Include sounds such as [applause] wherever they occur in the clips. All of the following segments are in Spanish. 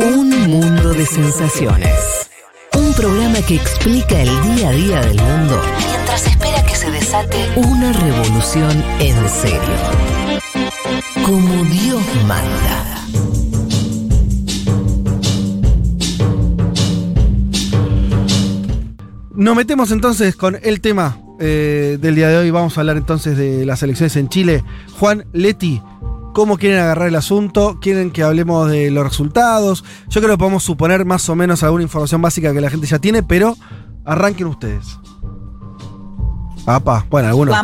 Un mundo de sensaciones. Un programa que explica el día a día del mundo mientras espera que se desate una revolución en serio. Como Dios manda. Nos metemos entonces con el tema eh, del día de hoy. Vamos a hablar entonces de las elecciones en Chile. Juan Leti, ¿cómo quieren agarrar el asunto? ¿Quieren que hablemos de los resultados? Yo creo que podemos suponer más o menos alguna información básica que la gente ya tiene, pero arranquen ustedes. Papá, bueno, algunos.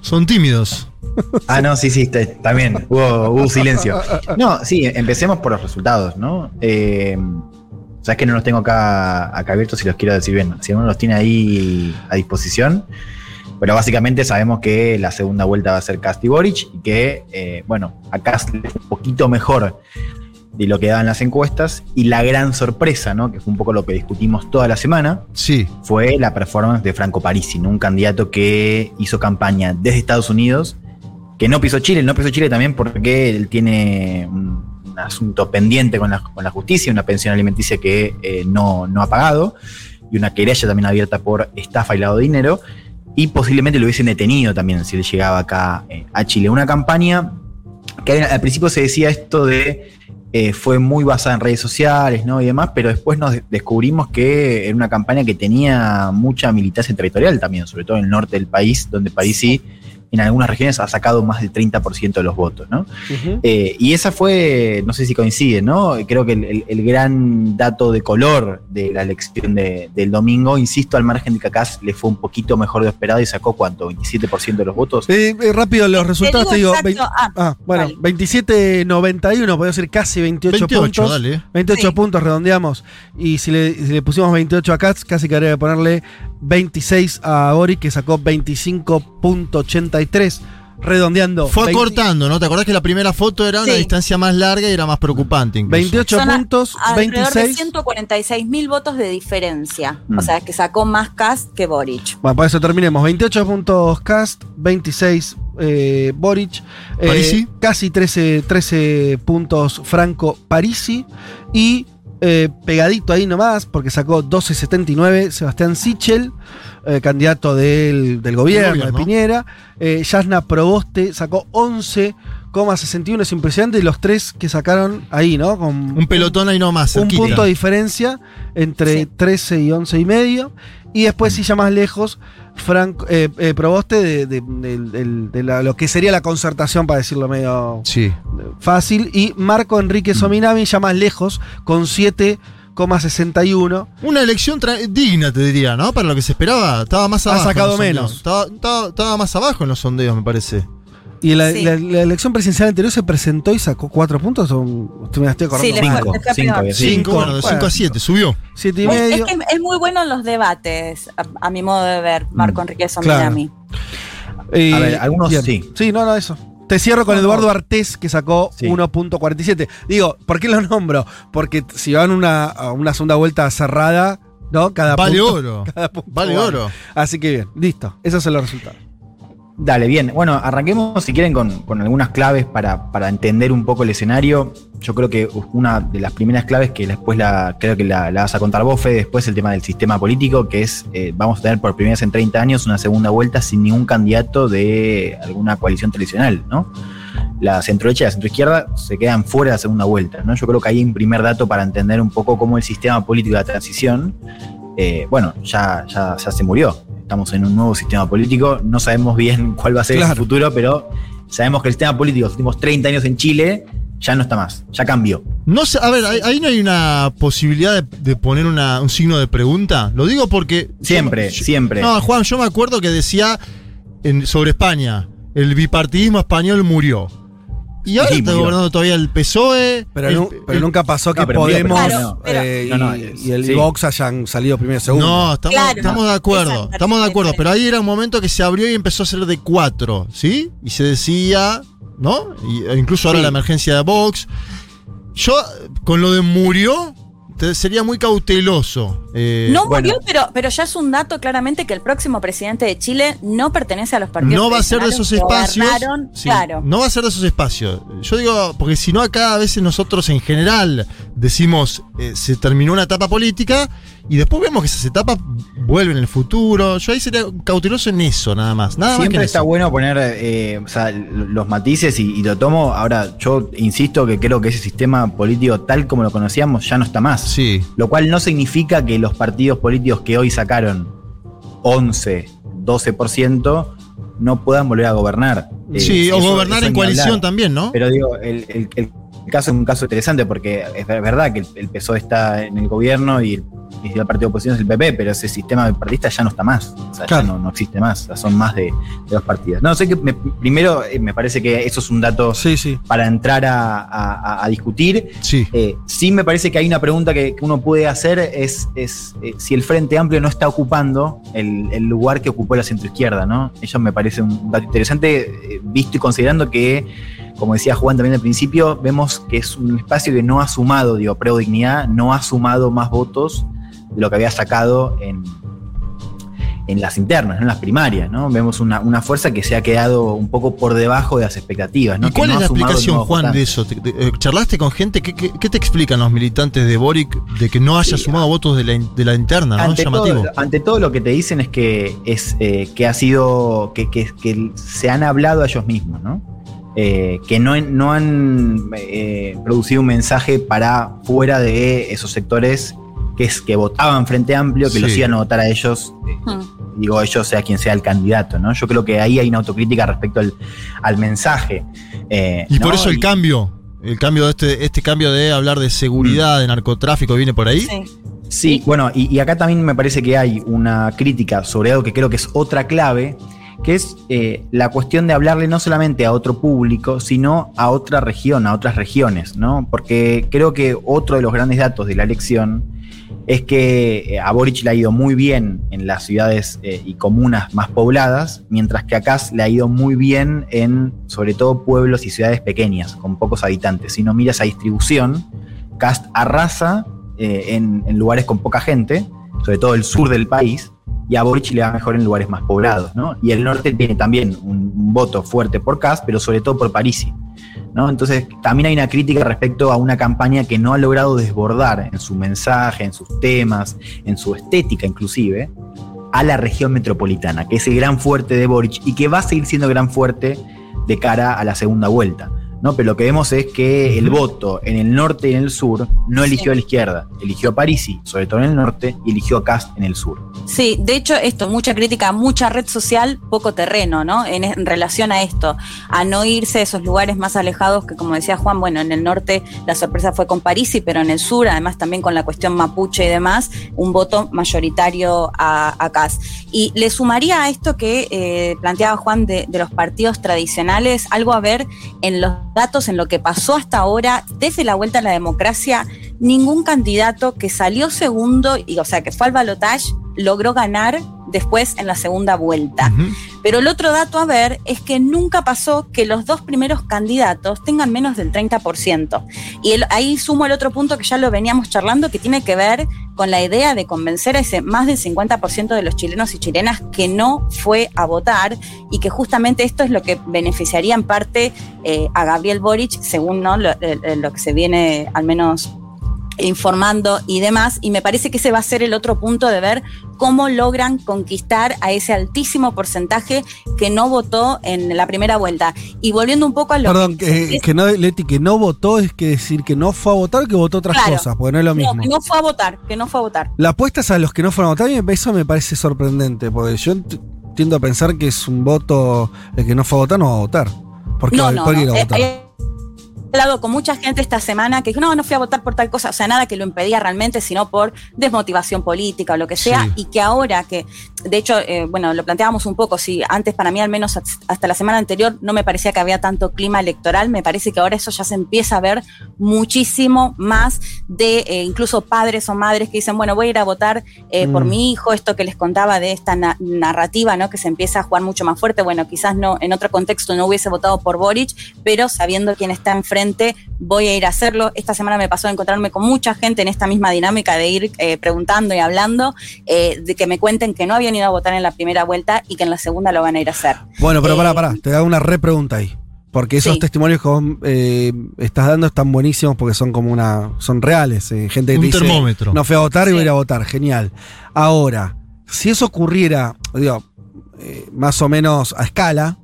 Son tímidos. [laughs] Ah, no, sí, sí, te- también. Hubo, hubo silencio. No, sí, empecemos por los resultados, ¿no? Eh, Sabes que no los tengo acá, acá abiertos si los quiero decir bien. Si uno los tiene ahí a disposición. Pero básicamente sabemos que la segunda vuelta va a ser Cast y Boric y que, eh, bueno, a Cast fue un poquito mejor de lo que daban las encuestas. Y la gran sorpresa, ¿no? Que fue un poco lo que discutimos toda la semana, Sí. fue la performance de Franco Parisi, ¿no? un candidato que hizo campaña desde Estados Unidos, que no pisó Chile, no pisó Chile también porque él tiene un, un asunto pendiente con la, con la justicia, una pensión alimenticia que eh, no, no ha pagado, y una querella también abierta por estafa y lavado de dinero, y posiblemente lo hubiesen detenido también si llegaba acá eh, a Chile. Una campaña que al principio se decía esto de eh, fue muy basada en redes sociales ¿no? y demás, pero después nos de- descubrimos que era una campaña que tenía mucha militancia territorial también, sobre todo en el norte del país, donde Parisi en algunas regiones ha sacado más del 30% de los votos. ¿no? Eh, y esa fue, no sé si coincide, ¿no? Creo que el, el- el gran dato de color de la elección de- del domingo, insisto, al margen de que acá le fue un poquito mejor de lo esperado y sacó cuánto, 27% de los votos. Eh, eh, rápido, los resultados te digo. exacto. vein- Ah, ah, bueno, vale. 27-91, podría ser casi 28, 28, puntos. dale. 28 Sí. puntos redondeamos. Y si le, si le pusimos 28 a Katz, casi que habría que ponerle 26 a Boric, que sacó 25.83. Redondeando. Fue 20 acortando, ¿no? ¿Te acordás que la primera foto era una distancia más larga y era más preocupante incluso? 28 Son a- puntos, alrededor de 26. 146 mil votos de diferencia. Mm. O sea, que sacó más Cast que Boric. Bueno, por eso terminemos. 28 puntos Cast, 26 eh, Boric, eh, Parisi. casi 13, 13 puntos Franco Parisi y eh, pegadito ahí nomás, porque sacó 12.79 Sebastián Sichel, eh, candidato del, del gobierno, de Piñera. Eh, Yasna Proboste sacó 11,61, es impresionante, y los tres que sacaron ahí, ¿no? Con Un pelotón ahí nomás, un cerquita. punto de diferencia entre Sí. 13 y 11 y medio. Y después, si ya más lejos, Frank, eh, eh, Proboste de, la- lo que sería la concertación, para decirlo medio Sí. fácil. Y Marco Enrique Sominami, ya más lejos, con 7,61. Una elección digna, te diría, ¿no? Para lo que se esperaba. Estaba más Ha abajo. en sacado menos. Estaba, estaba- estaba más abajo en los sondeos, me parece. Y la, Sí. la- la elección presidencial anterior se presentó y sacó 4 puntos. O, usted me la estoy acordando Sí, Cinco, cinco. Cinco, bueno, de 5 Bueno. a 7, subió. Siete y Es, es medio. que es muy bueno en los debates, a, a mi modo de ver, Marco Enrique claro. Sominami. Eh, A ver, algunos bien. sí. Sí, no, no, eso. Te cierro con Eduardo. Artés, que sacó Sí. 1.47. Digo, ¿por qué lo nombro? Porque si van una, a una segunda vuelta cerrada, ¿no? Cada Vale punto- oro. [laughs] cada punto Vale oro. Así que bien, listo. Esos son los resultados. Dale, bien. Bueno, arranquemos si quieren con, algunas claves para, para entender un poco el escenario. Yo creo que una de las primeras claves que después la, creo que la, vas a contar vos, Fede, después el tema del sistema político, que es, eh, vamos a tener por primera vez en 30 años una segunda vuelta sin ningún candidato de alguna coalición tradicional, ¿no? La centroderecha y la centroizquierda se quedan fuera de la segunda vuelta, ¿no? Yo creo que hay un primer dato para entender un poco cómo el sistema político de la transición, eh, bueno, ya, ya se murió. Estamos en un nuevo sistema político, no sabemos bien cuál va a ser Claro. el futuro, pero sabemos que el sistema político los últimos 30 años en Chile ya no está más, ya cambió. No sé, a ver, ahí, ahí no hay una posibilidad de, de poner una- un signo de pregunta. Lo digo porque. Siempre, yo- siempre. No, Juan, yo me acuerdo que decía en- sobre España: el bipartidismo español murió. Y ahora Sí, está murió. gobernando todavía el PSOE. Pero, el- nu- pero el- nunca pasó que No, Podemos Claro, eh, y, No, no, y el sí. Vox hayan salido primero y segundo. No, estamos, Claro, estamos de acuerdo, estamos de acuerdo, pero ahí era un momento que se abrió y empezó a ser de cuatro, ¿sí? Y se decía, ¿no? Y, e incluso ahora Sí. la emergencia de Vox. Yo, con lo de murió, sería muy cauteloso. eh, no bueno. murió, pero, pero ya es un dato claramente que el próximo presidente de Chile no pertenece a los partidos no va a ser de esos espacios. sí, claro. No va a ser de esos espacios. Yo digo, porque si no, acá a veces nosotros en general decimos eh, se terminó una etapa política y después vemos que esas etapas vuelven en el futuro. Yo ahí sería cauteloso en eso, nada más. Nada más que Siempre está eso. bueno poner eh, o sea, los matices y, y lo tomo. Ahora, yo insisto que creo que ese sistema político tal como lo conocíamos ya no está más. Sí. Lo cual no significa que los partidos políticos que hoy sacaron 11, 12% no puedan volver a gobernar. Eh, Sí, o eso- gobernar en coalición hablar. también, ¿no? Pero digo, el, el- el caso es un caso interesante porque es ver- verdad que el, el PSOE está en el gobierno y el, el partido de oposición es el PP, pero ese sistema partidista ya no está más. O sea, Claro. ya no, no existe más. O sea, son más de, de dos partidos. No, sé que me- primero eh, me parece que eso es un dato Sí, sí. para entrar a, a- a- a discutir. Sí. Eh, sí me parece que hay una pregunta que, que uno puede hacer es, es, eh, si el Frente Amplio no está ocupando el, el lugar que ocupó la centroizquierda, ¿no? Eso me parece un dato interesante, eh, visto y considerando que, como decía Juan también al principio, vemos que es un espacio que no ha sumado, digo, Preo Dignidad, no ha sumado más votos de lo que había sacado en, en las internas, ¿no? en las primarias, ¿no? Vemos una, una fuerza que se ha quedado un poco por debajo de las expectativas, ¿no? ¿Y Que cuál no es la explicación, Juan, de eso? ¿Te- te- eh, ¿Charlaste con gente? ¿Qué, qué, qué te explican los militantes de Boric de que no haya Sí, sumado votos de la, de la interna? ¿no? ante, Llamativo. todo, ante todo lo que te dicen es que es eh, que ha sido que, que- que se han hablado a ellos mismos, ¿no? Eh, que no, no han eh, producido un mensaje para fuera de esos sectores que es que votaban Frente Amplio, que Sí. los iban a votar a ellos, eh, Hmm. digo ellos sea quien sea el candidato, ¿no? Yo creo que ahí hay una autocrítica respecto al, al mensaje. eh, Y por eso el Y- cambio, el cambio de este, este cambio de hablar de seguridad, de narcotráfico, viene por ahí. Sí. Sí, bueno, y, y acá también me parece que hay una crítica sobre algo que creo que es otra clave, que es eh, la cuestión de hablarle no solamente a otro público, sino a otra región, a otras regiones, ¿no? Porque creo que otro de los grandes datos de la elección es que eh, a Boric le ha ido muy bien en las ciudades eh, y comunas más pobladas, mientras que a Kass le ha ido muy bien en, sobre todo, pueblos y ciudades pequeñas, con pocos habitantes. Si no miras esa distribución, Cast arrasa eh, en lugares con poca gente, sobre todo el sur del país, y a Boric le va mejor en lugares más poblados, ¿no? Y el norte tiene también un, voto fuerte por Cast, pero sobre todo por Parisi. ¿no? Entonces, también hay una crítica respecto a una campaña que no ha logrado desbordar en su mensaje, en sus temas, en su estética inclusive, a la región metropolitana, que es el gran fuerte de Boric y que va a seguir siendo gran fuerte de cara a la segunda vuelta. ¿No? Pero lo que vemos es que el voto en el norte y en el sur no eligió a la izquierda, eligió a Parisi, sobre todo en el norte, y eligió a Cast en el sur. Sí, de hecho, esto, mucha crítica, mucha red social, poco terreno, ¿no? En, en relación a esto, a no irse a esos lugares más alejados que, como decía Juan, bueno, en el norte la sorpresa fue con Parisi, pero en el sur, además también con la cuestión mapuche y demás, un voto mayoritario a, a Cas. Y le sumaría a esto que eh, planteaba Juan de, de los partidos tradicionales, algo a ver en los datos, en lo que pasó hasta ahora, desde la vuelta a la democracia, ningún candidato que salió segundo, y, o sea, que fue al balotaje, logró ganar después en la segunda vuelta. Pero el otro dato a ver es que nunca pasó que los dos primeros candidatos tengan menos del 30%. Y el- ahí sumo el otro punto que ya lo veníamos charlando, que tiene que ver con la idea de convencer a ese más del 50% de los chilenos y chilenas que no fue a votar y que justamente esto es lo que beneficiaría en parte eh, a Gabriel Boric, según ¿no? lo, eh, lo que se viene al menos informando y demás, y me parece que ese va a ser el otro punto de ver cómo logran conquistar a ese altísimo porcentaje que no votó en la primera vuelta. Y volviendo un poco a lo Perdón, que, que no, Leti, que no votó es que decir que no fue a votar, que votó otras Claro. cosas, porque no es lo no, mismo. que no fue a votar, que no fue a votar. La apuesta es a los que no fueron a votar, y eso me parece sorprendente, porque yo tiendo a pensar que es un voto, el que no fue a votar no va a votar. ¿Por qué, No, no, no. Eh, votar? Hablado con mucha gente esta semana que dijo, no, no fui a votar por tal cosa, o sea, nada que lo impedía realmente, sino por desmotivación política o lo que sea, Sí. y que ahora que, de hecho, eh, bueno, lo planteábamos un poco, si antes para mí al menos hasta la semana anterior no me parecía que había tanto clima electoral, me parece que ahora eso ya se empieza a ver muchísimo más de eh, incluso padres o madres que dicen, bueno, voy a ir a votar eh, por Mm. mi hijo, esto que les contaba de esta na- narrativa, ¿no? Que se empieza a jugar mucho más fuerte, bueno, quizás no, en otro contexto no hubiese votado por Boric, pero sabiendo quién está enfrente voy a ir a hacerlo. Esta semana me pasó a encontrarme con mucha gente en esta misma dinámica de ir eh, preguntando y hablando, eh, de que me cuenten que no habían ido a votar en la primera vuelta y que en la segunda lo van a ir a hacer. Bueno, pero Eh, pará, pará, te hago una repregunta ahí. Porque esos Sí. testimonios que vos eh, estás dando están buenísimos porque son como una. son reales. eh, gente que Un te dice, termómetro. No fui a votar y Sí. voy a ir a votar. Genial. Ahora, si eso ocurriera, digo, eh, más o menos a escala,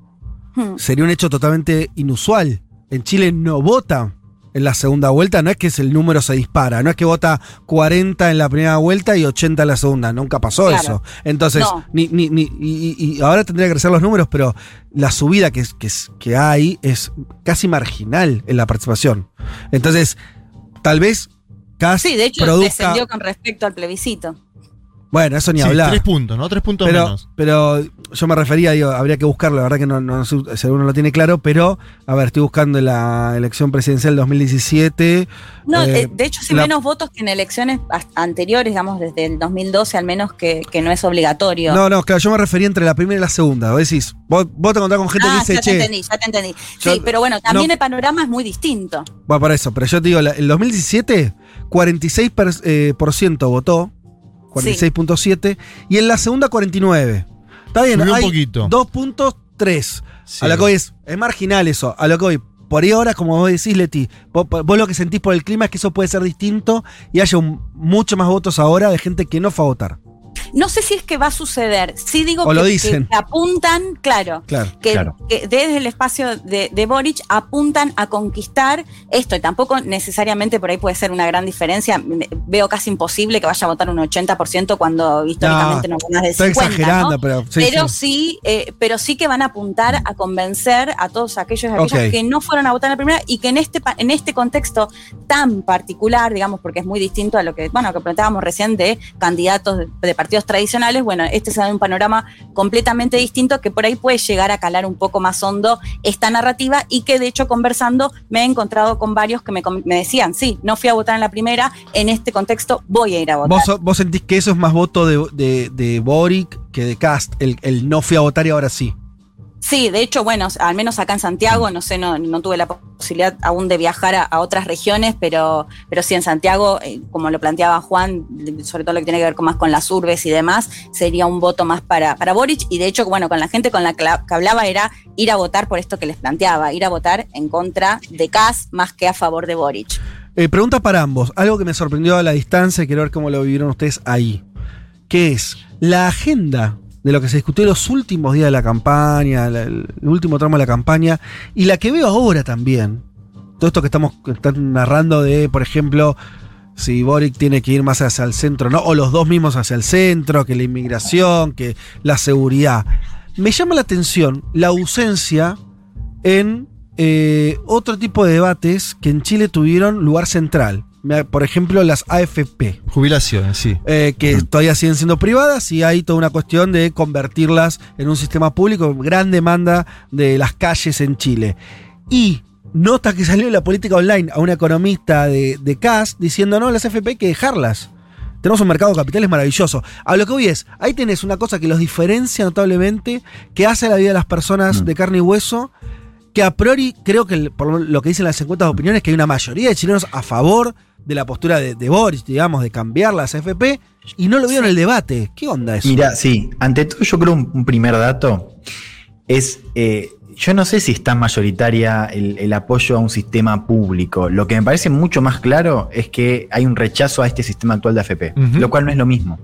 Hmm. sería un hecho totalmente inusual. En Chile no vota en la segunda vuelta, no es que el número se dispara, no es que vota 40 en la primera vuelta y 80 en la segunda, nunca pasó Claro. eso. Entonces, No. ni, ni, ni- y, y- ahora tendría que crecer los números, pero la subida que, que hay es casi marginal en la participación. Entonces, tal vez casi Sí, de hecho produzca... descendió con respecto al plebiscito. Bueno, eso ni Sí, hablar. tres puntos, ¿no? Tres puntos Pero, menos. pero yo me refería, digo, habría que buscarlo, la verdad que no, no sé si alguno lo tiene claro, pero, a ver, estoy buscando en la elección presidencial 2017. No, eh, eh, de hecho, sí la- menos votos que en elecciones anteriores, digamos, desde el 2012 al menos, que, que no es obligatorio. No, no, claro, yo me refería entre la primera y la segunda. Vos decís, vos, vos te encontrás con gente ah, que dice, ya te che, entendí, ya te entendí. yo- sí, pero bueno, también no- el panorama es muy distinto. bueno, por eso, pero yo te digo, la- el 2017, 46% per- eh, por ciento votó, 46.7, y en la segunda 49. Está bien, Subió un hay poquito. 2.3. Sí. A lo que voy es, es marginal eso. A lo que voy, por ahí ahora, como vos decís, Leti, vos, vos lo que sentís por el clima es que eso puede ser distinto y haya un- mucho más votos ahora de gente que no fue a votar. No sé si es que va a suceder. Sí digo que, lo que- dicen. que apuntan, claro, Claro. que, Claro. que desde el espacio de, de Boric apuntan a conquistar esto, y tampoco necesariamente por ahí puede ser una gran diferencia. Veo casi imposible que vaya a votar un 80% cuando históricamente no, más de Estoy 50, exagerando, ¿no? pero sí, pero sí. sí, eh, pero sí que van a apuntar a convencer a todos aquellos y aquellas que no fueron a votar en la primera y que en este en este contexto tan particular, digamos, porque es muy distinto a lo que bueno que planteábamos recién de candidatos de, de partidos tradicionales, bueno, este se da un panorama completamente distinto que por ahí puede llegar a calar un poco más hondo esta narrativa y que de hecho conversando me he encontrado con varios que me, me decían, sí, no fui a votar en la primera, en este contexto voy a ir a votar. ¿Vos, sentís que eso es más voto de Boric que de Cast, el, el no fui a votar y ahora sí. Sí, de hecho, bueno, al menos acá en Santiago, no sé, no, no tuve la posibilidad aún de viajar a, otras regiones, pero, pero sí en Santiago, eh, como lo planteaba Juan, sobre todo lo que tiene que ver con más con las urbes y demás, sería un voto más para, para Boric. Y de hecho, bueno, con la gente con la que, la- que hablaba era ir a votar por esto que les planteaba, ir a votar en contra de Cas más que a favor de Boric. Eh, pregunta para ambos. Algo que me sorprendió a la distancia y quiero ver cómo lo vivieron ustedes ahí. Que es la agenda de lo que se discutió los últimos días de la campaña, el, último tramo de la campaña, y la que veo ahora también. Todo esto que estamos están narrando de, por ejemplo, si Boric tiene que ir más hacia el centro, ¿no? O los dos mismos hacia el centro, que la inmigración, que la seguridad. Me llama la atención la ausencia en eh, otro tipo de debates que en Chile tuvieron lugar central. Por ejemplo, las AFP, Jubilaciones, sí. eh, que todavía siguen siendo privadas y hay toda una cuestión de convertirlas en un sistema público, gran demanda de las calles en Chile. Y nota que salió en la política online a un economista de, de CAS diciendo, no, las AFP hay que dejarlas. Tenemos un mercado de capitales maravilloso. A lo que voy es, ahí tenés una cosa que los diferencia notablemente, que hace la vida de las personas Mm. de carne y hueso, que a priori creo que por lo- que dicen las encuestas de opinión es que hay una mayoría de chilenos a favor de la postura de, de Boris, digamos, de cambiar las AFP, y no lo vieron en el debate. ¿Qué onda eso? Mira, sí, ante todo yo creo un, un primer dato es, eh, yo no sé si está mayoritaria el, el apoyo a un sistema público. Lo que me parece mucho más claro es que hay un rechazo a este sistema actual de AFP, lo cual no es lo mismo.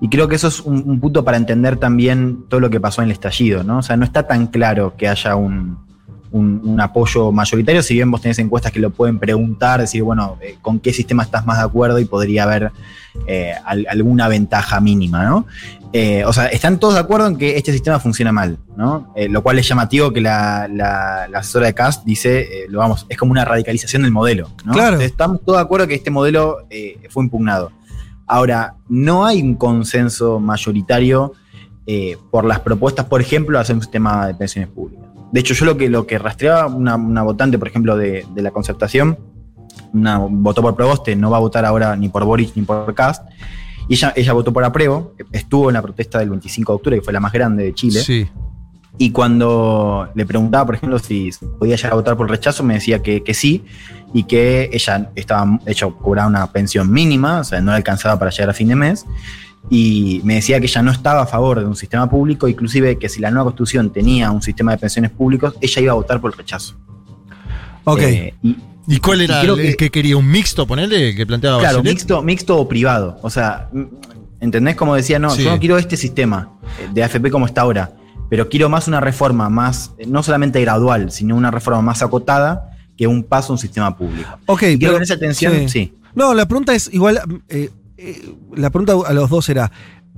Y creo que eso es un, un punto para entender también todo lo que pasó en el estallido, ¿no? O sea, no está tan claro que haya un, un- un apoyo mayoritario, si bien vos tenés encuestas que lo pueden preguntar, decir, bueno, eh, ¿con qué sistema estás más de acuerdo? Y podría haber eh, al- alguna ventaja mínima, ¿no? Eh, o sea, están todos de acuerdo en que este sistema funciona mal, ¿no? Lo cual es llamativo que la, la- la asesora de Cast dice, lo vamos, es como una radicalización del modelo, ¿no? Claro. Entonces, estamos todos de acuerdo que este modelo fue impugnado. Ahora, no hay un consenso mayoritario por las propuestas, por ejemplo, de hacer un sistema de pensiones públicas. De hecho, yo lo que, lo que rastreaba una, una votante, por ejemplo, de, de la concertación, una, votó por Proboste, no va a votar ahora ni por Boris ni por Cast, y ella, ella votó por apruebo, estuvo en la protesta del 25 de octubre, que fue la más grande de Chile, Sí. Y cuando le preguntaba, por ejemplo, si podía llegar a votar por rechazo, me decía que, que sí y que ella estaba, de hecho, cobraba una pensión mínima, o sea, no le alcanzaba para llegar a fin de mes. Y me decía que ella no estaba a favor de un sistema público, inclusive que si la nueva constitución tenía un sistema de pensiones públicos, ella iba a votar por el rechazo. Ok. Eh, y, ¿Y cuál era Y el, que- que quería? ¿Un mixto, ponele, que planteaba Claro, Bachelet? mixto, mixto o privado. O sea, ¿entendés? Como decía, no, Sí. yo no quiero este sistema eh, de AFP como está ahora, pero quiero más una reforma más, eh, no solamente gradual, sino una reforma más acotada que un paso a un sistema público. Ok, Y creo pero- que en esa tensión, sí. sí. No, la pregunta es igual. eh, eh, la pregunta a los dos era: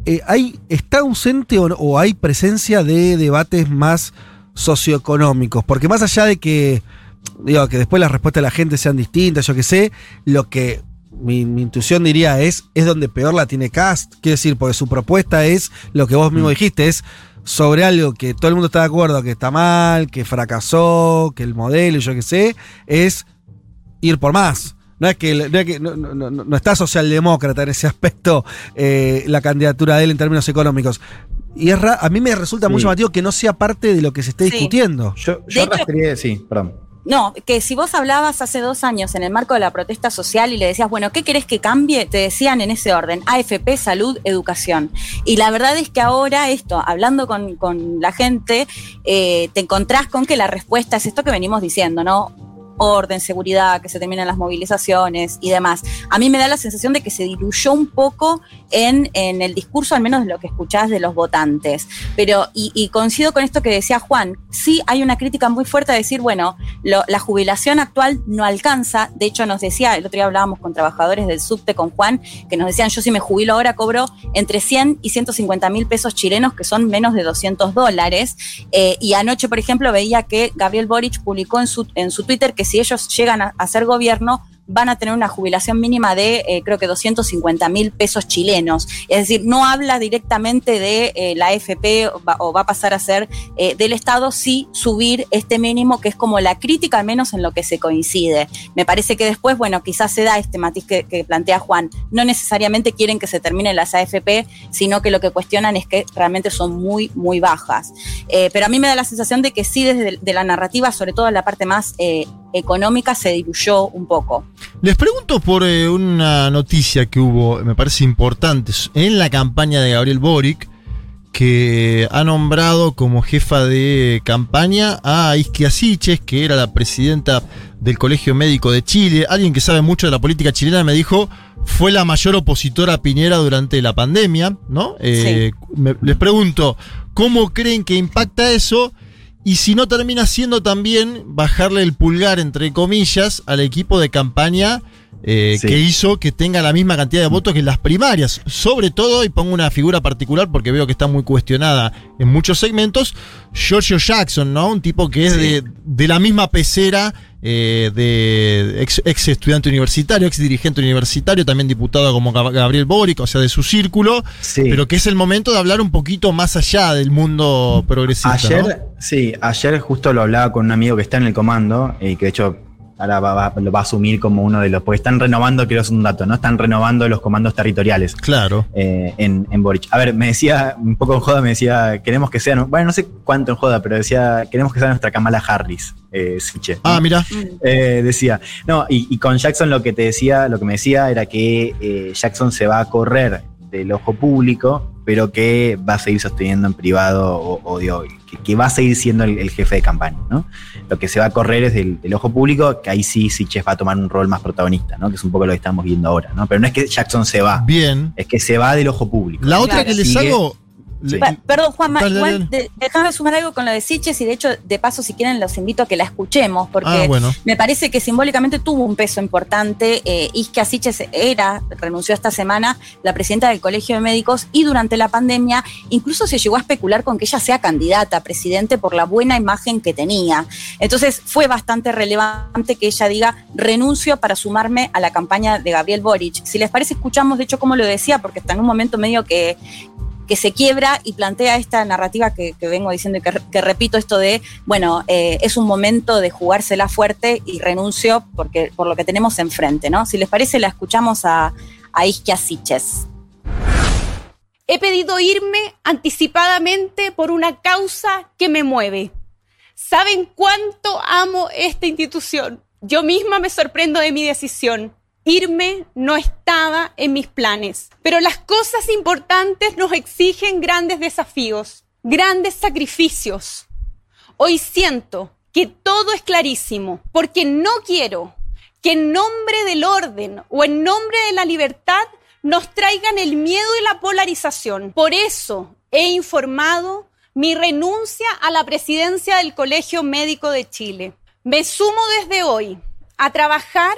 eh, ¿hay, ¿está ausente o, o hay presencia de debates más socioeconómicos? Porque más allá de que, digo, que después las respuestas de la gente sean distintas, yo qué sé, lo que mi, mi intuición diría es: es donde peor la tiene Cast. Quiero decir, porque su propuesta es lo que vos mismo Mm. dijiste, es sobre algo que todo el mundo está de acuerdo que está mal, que fracasó, que el modelo, yo qué sé, es ir por más. No es que, no, es que- no, no- no- no está socialdemócrata en ese aspecto eh, la candidatura de él en términos económicos. Y es ra- a mí me resulta muy Sí. llamativo que no sea parte de lo que se esté Sí. discutiendo. Yo, De yo hecho- rastreé, sí, perdón. No, que si vos hablabas hace dos años en el marco de la protesta social y le decías, bueno, ¿qué querés que cambie? Te decían en ese orden, AFP, salud, educación. Y la verdad es que ahora esto, hablando con, con la gente, eh, te encontrás con que la respuesta es esto que venimos diciendo, ¿no? Orden, seguridad, que se terminan las movilizaciones y demás. A mí me da la sensación de que se diluyó un poco en, en el discurso, al menos de lo que escuchás de los votantes. Pero, y, coincido con esto que decía Juan, sí hay una crítica muy fuerte a decir, bueno, la jubilación actual no alcanza. De hecho, nos decía, el otro día hablábamos con trabajadores del subte con Juan, que nos decían, yo si me jubilo ahora cobro entre 100 y 150 mil pesos chilenos, que son menos de 200 dólares. Eh, y anoche, por ejemplo, veía que Gabriel Boric publicó en su, en su Twitter que si ellos llegan a, ser gobierno, van a tener una jubilación mínima de eh, creo que 250 mil pesos chilenos. Es decir, no habla directamente de eh, la AFP o va, a pasar a ser eh, del Estado, sí subir este mínimo, que es como la crítica, al menos en lo que se coincide. Me parece que después, bueno, quizás se da este matiz que, plantea Juan. No necesariamente quieren que se terminen las AFP, sino que lo que cuestionan es que realmente son muy, muy bajas. Pero a mí me da la sensación de que sí, desde de la narrativa, sobre todo en la parte más económica, se diluyó un poco. Les pregunto por eh, una noticia que hubo, me parece importante, en la campaña de Gabriel Boric, que ha nombrado como jefa de campaña a Isquia Siches, que era la presidenta del Colegio Médico de Chile. Alguien que sabe mucho de la política chilena me dijo, fue la mayor opositora a Piñera durante la pandemia, ¿no? Eh, me- les pregunto, ¿cómo creen que impacta eso? Y si no termina siendo también bajarle el pulgar, entre comillas, al equipo de campaña eh, Sí. que hizo que tenga la misma cantidad de votos que en las primarias. Sobre todo, y pongo una figura particular porque veo que está muy cuestionada en muchos segmentos, Giorgio Jackson, ¿no? Un tipo que es Sí. de, de la misma pecera eh, de ex, ex estudiante universitario, ex dirigente universitario, también diputado como Gab- Gabriel Boric, o sea, de su círculo, Sí. pero que es el momento de hablar un poquito más allá del mundo progresista. Ayer, ¿no? sí, ayer justo lo hablaba con un amigo que está en el comando y que de hecho ahora va, va- lo va a asumir como uno de los, porque están renovando, quiero hacer un dato, ¿no? Están renovando los comandos territoriales Claro. eh, en, en Boric. A ver, me decía, un poco en joda, me decía, queremos que sea, bueno, no sé cuánto en joda, pero decía, queremos que sea nuestra Kamala Harris, eh. Ah, mira. Eh, decía, no, y, y con Jackson lo que te decía, lo que me decía era que eh, Jackson se va a correr del ojo público, pero que va a seguir sosteniendo en privado o, o digo, que, que va a seguir siendo el, el jefe de campaña, ¿no? Lo que se va a correr es del, del ojo público, que ahí sí Siches va a tomar un rol más protagonista, ¿no? Que es un poco lo que estamos viendo ahora, ¿no? Pero no es que Jackson se va, Bien. es que se va del ojo público. La otra Claro. que les Sigue. hago. Le- Pa- Perdón, Juanma, Dale, igual dale. de- déjame sumar algo con lo de Siches y de hecho, de paso, si quieren, los invito a que la escuchemos, porque Ah, bueno. me parece que simbólicamente tuvo un peso importante. Eh, Isquia Siches era, renunció esta semana, la presidenta del Colegio de Médicos y durante la pandemia incluso se llegó a especular con que ella sea candidata a presidente por la buena imagen que tenía. Entonces fue bastante relevante que ella diga renuncio para sumarme a la campaña de Gabriel Boric. Si les parece, escuchamos de hecho cómo lo decía, porque está en un momento medio que que se quiebra y plantea esta narrativa que, vengo diciendo y que, que repito esto de, bueno, eh, es un momento de jugársela fuerte y renuncio porque, por lo que tenemos enfrente, ¿no? Si les parece, la escuchamos a, a Isquia Siches. He pedido irme anticipadamente por una causa que me mueve. ¿Saben cuánto amo esta institución? Yo misma me sorprendo de mi decisión. Irme no estaba en mis planes, pero las cosas importantes nos exigen grandes desafíos, grandes sacrificios. Hoy siento que todo es clarísimo, porque no quiero que en nombre del orden o en nombre de la libertad nos traigan el miedo y la polarización. Por eso he informado mi renuncia a la presidencia del Colegio Médico de Chile. Me sumo desde hoy a trabajar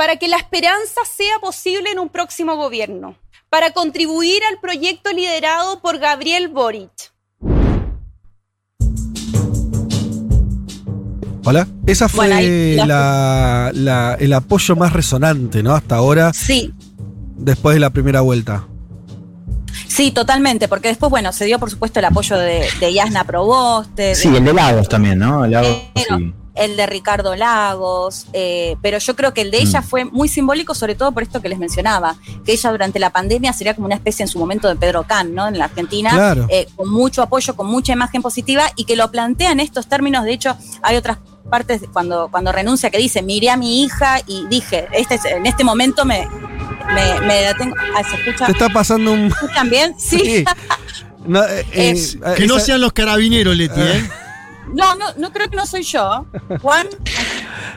para que la esperanza sea posible en un próximo gobierno, para contribuir al proyecto liderado por Gabriel Boric. Hola. Esa fue Bueno, ahí la- el apoyo más resonante, ¿no? Hasta ahora, Sí, después de la primera vuelta. sí, totalmente, porque después, bueno, se dio por supuesto el apoyo de, de Yasna Proboste, de- Sí, el de Lagos también, ¿no? Lagos, Pero- sí. El de Ricardo Lagos, eh, pero yo creo que el de ella Mm. fue muy simbólico, sobre todo por esto que les mencionaba, que ella durante la pandemia sería como una especie en su momento de Pedro Can, ¿no? En la Argentina, Claro. eh, con mucho apoyo, con mucha imagen positiva y que lo plantea en estos términos. De hecho, hay otras partes cuando, cuando renuncia que dice, miré a mi hija y dije, este, es- en este momento me, me, me detengo. Ah, ¿se escucha? ¿Te está pasando un. ¿Escuchan bien? Sí. Sí. [laughs] No, eh, eh, Que no sean los carabineros, Leti, ¿eh? [laughs] No, no, no creo que no soy yo. Juan. [laughs]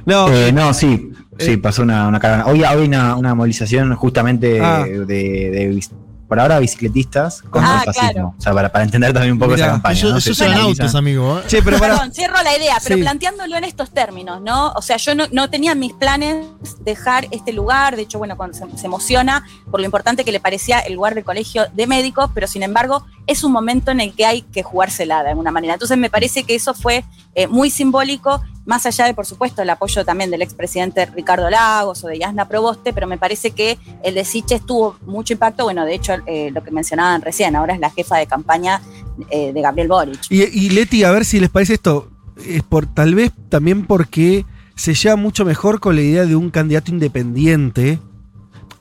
No, Eh, no, sí, sí, pasó una, una caravana. Hoy hay una, una movilización justamente Ah. de, de bici- por ahora bicicletistas contra Ah, el fascismo. claro. O sea, para, para entender también un poco Mirá, esa campaña. Eso, ¿no? moviliza. autos, amigo. ¿eh? che, pero para. Perdón, cierro la idea, pero Sí. planteándolo en estos términos, ¿no? O sea, yo no, no tenía en mis planes dejar este lugar, de hecho, bueno, cuando se, se emociona por lo importante que le parecía el lugar del colegio de médicos, pero sin embargo es un momento en el que hay que jugársela de alguna manera. Entonces me parece que eso fue eh, muy simbólico, más allá de, por supuesto, el apoyo también del expresidente Ricardo Lagos o de Yasna Proboste, pero me parece que el de Siches tuvo mucho impacto, bueno, de hecho, eh, lo que mencionaban recién, ahora es la jefa de campaña eh, de Gabriel Boric. Y, y Leti, a ver si les parece esto. Es por, tal vez también porque se lleva mucho mejor con la idea de un candidato independiente.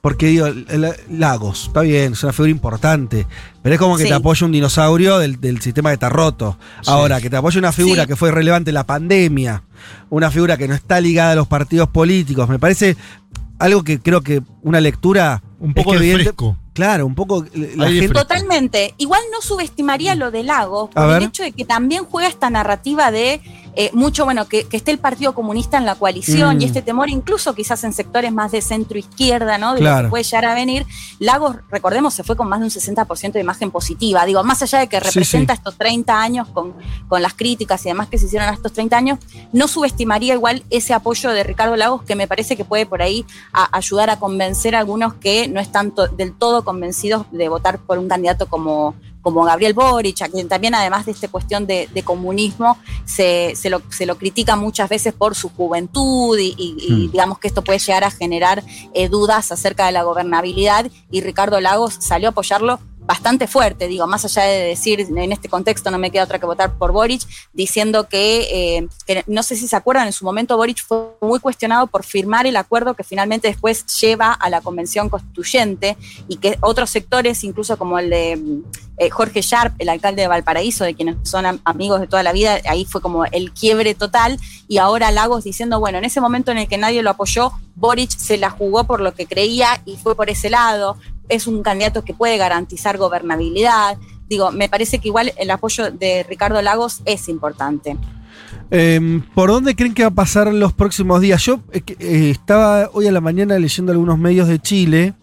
Porque digo, el- Lagos, está bien, es una figura importante. Pero es como que Sí. te apoya un dinosaurio del, del sistema que está roto. Ahora, que te apoya una figura Sí. que fue relevante en la pandemia, una figura que no está ligada a los partidos políticos, me parece algo que creo que una lectura. Un es poco que de evidente- fresco. Claro, un poco. La Ahí de gente. Totalmente. Igual no subestimaría lo de Lagos A por ver. el hecho de que también juega esta narrativa de eh, mucho, bueno, que, que esté el Partido Comunista en la coalición Mm. y este temor, incluso quizás en sectores más de centro izquierda, ¿no? De lo Claro. que puede llegar a venir. Lagos, recordemos, se fue con más de un 60% de imagen positiva. Digo, más allá de que Sí, representa estos 30 años con, con las críticas y demás que se hicieron a estos 30 años, no subestimaría igual ese apoyo de Ricardo Lagos que me parece que puede por ahí a- ayudar a convencer a algunos que no están to- del todo convencidos de votar por un candidato como, como Gabriel Boric, a quien también además de esta cuestión de, de comunismo se, se lo, se lo critica muchas veces por su juventud y, y- y Hmm. digamos que esto puede llegar a generar eh, dudas acerca de la gobernabilidad y Ricardo Lagos salió a apoyarlo bastante fuerte, digo, más allá de decir en este contexto no me queda otra que votar por Boric, diciendo que, eh, que no sé si se acuerdan, en su momento Boric fue muy cuestionado por firmar el acuerdo que finalmente después lleva a la convención constituyente y que otros sectores, incluso como el de mm, eh, Jorge Sharp, el alcalde de Valparaíso, de quienes son am- amigos de toda la vida, ahí fue como el quiebre total y ahora Lagos diciendo, bueno, en ese momento en el que nadie lo apoyó, Boric se la jugó por lo que creía y fue por ese lado, es un candidato que puede garantizar gobernabilidad. Digo, me parece que igual el apoyo de Ricardo Lagos es importante. Em, ¿Por dónde creen que va a pasar los próximos días? Yo eh, eh, estaba hoy a la mañana leyendo algunos medios de Chile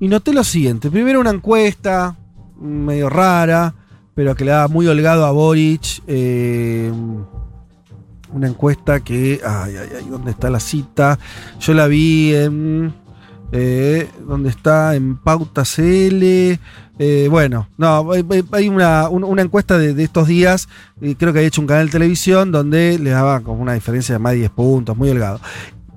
y noté lo siguiente. Primero una encuesta medio rara, pero que le daba muy holgado a Boric. em, una encuesta que... Ay, ay, ay, ¿dónde está la cita? Yo la vi en... Eh, ¿Dónde está? En Pauta CL. Eh, bueno, no, hay, una, un- una encuesta de, estos días, creo que ha hecho un canal de televisión, donde le daba como una diferencia de más de 10 puntos, muy holgado.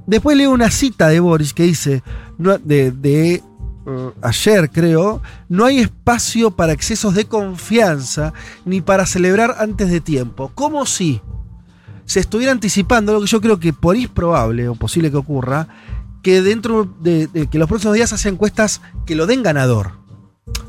Después leo una cita de Boris que dice, de, eh, ayer creo, no hay espacio para excesos de confianza ni para celebrar antes de tiempo. Como si se estuviera anticipando lo que yo creo que por es probable o posible que ocurra, que dentro de, de que los próximos días haya encuestas que lo den ganador.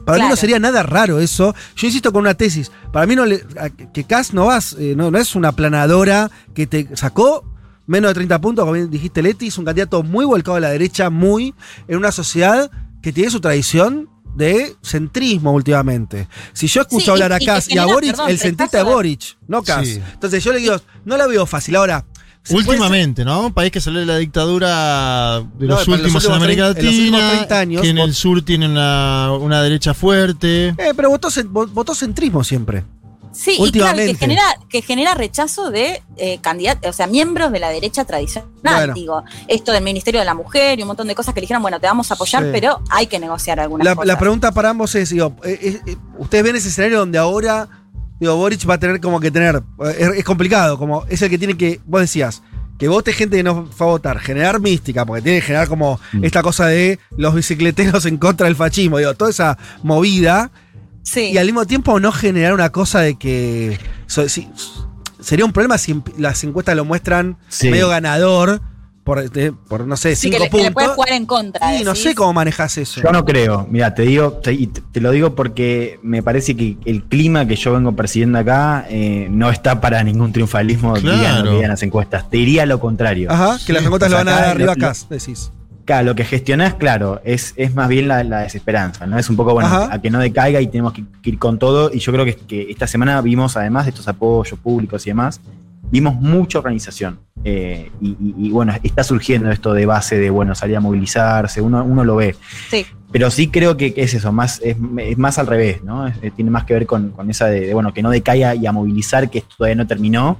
Para mí no sería nada raro eso. Yo insisto con una tesis. Para mí no le, que Cas no vas, eh, no, no es una planadora que te sacó menos de 30 puntos, como dijiste Leti, es un candidato muy volcado a la derecha, muy en una sociedad que tiene su tradición de centrismo últimamente. Si yo escucho Sí, hablar a y Cas y, a Boric, perdón, el centrista de- Boric, no Cas. Sí. Entonces yo le digo, no la veo fácil. Ahora, Últimamente, ¿no? Un país que salió de la dictadura de No, los para los últimos en últimos América 30 en los últimos Latina, 30 años, que en el sur tiene una, una derecha fuerte. Eh, pero votó, votó centrismo siempre. Sí, y claro, que genera, que genera rechazo de eh, candidatos, o sea, miembros de la derecha tradicional. Bueno. Digo, esto del Ministerio de la Mujer y un montón de cosas que le dijeron, bueno, te vamos a apoyar, Sí. pero hay que negociar algunas La, cosas. la pregunta para ambos es, digo, eh, eh, ¿ustedes ven ese escenario donde ahora, digo, Boric va a tener como que tener, es, es complicado, como es el que tiene que, vos decías, que vote gente que no fue a votar, generar mística, porque tiene que generar como Mm. esta cosa de los bicicleteros en contra del fascismo, digo, toda esa movida, Sí. y al mismo tiempo no generar una cosa de que so- si- sería un problema si las encuestas lo muestran Sí. medio ganador por, de- por no sé, Sí, cinco que le, que puntos. jugar en contra. Y no sé cómo manejas eso. Yo no creo, mira, te digo, te, lo digo porque me parece que el clima que yo vengo persiguiendo acá eh, no está para ningún triunfalismo, Claro. digan lo que digan las encuestas. Te diría lo contrario. Ajá, que las Sí, encuestas o lo van a dar arriba acá, decís. Claro, lo que gestionás, claro, es, es más bien la, la desesperanza, ¿no? Es un poco, bueno, Ajá. a que no decaiga y tenemos que, que ir con todo. Y yo creo que, que esta semana vimos, además de estos apoyos públicos y demás, vimos mucha organización. Eh, y, y- y, bueno, está surgiendo esto de base de, bueno, salir a movilizarse, uno, uno lo ve. Sí. Pero sí creo que, es eso, más, es, es más al revés, ¿no? Es- tiene más que ver con, con esa de, de, bueno, que no decaiga y a movilizar, que esto todavía no terminó,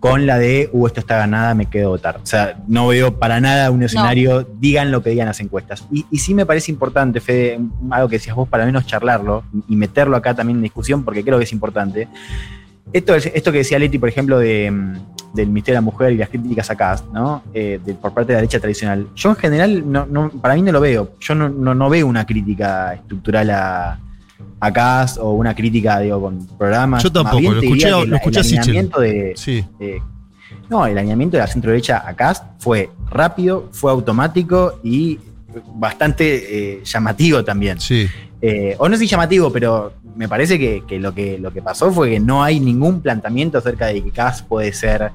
con la de, uh, esto está ganada, me quedo a votar. O sea, no veo para nada un escenario, digan lo que digan las encuestas. Y, y sí me parece importante, Fede, algo que decías vos, para menos charlarlo y meterlo acá también en discusión, porque creo que es importante. Esto, es- esto que decía Leti, por ejemplo, de, mm, del Ministerio de la Mujer y las críticas acá, ¿no? Eh, de- por parte de la derecha tradicional. Yo en general, no, no- para mí no lo veo. Yo no, no- no veo una crítica estructural a, a Cast o una crítica, digo, con programas. Yo tampoco, bien lo escuché a- lo escuché a el alineamiento de, Sí. no, el alineamiento de la centro derecha a Cast fue rápido, fue automático y bastante eh, llamativo también. Sí. Eh, o no sé si llamativo, pero me parece que, que lo que lo que pasó fue que no hay ningún planteamiento acerca de que Cast puede ser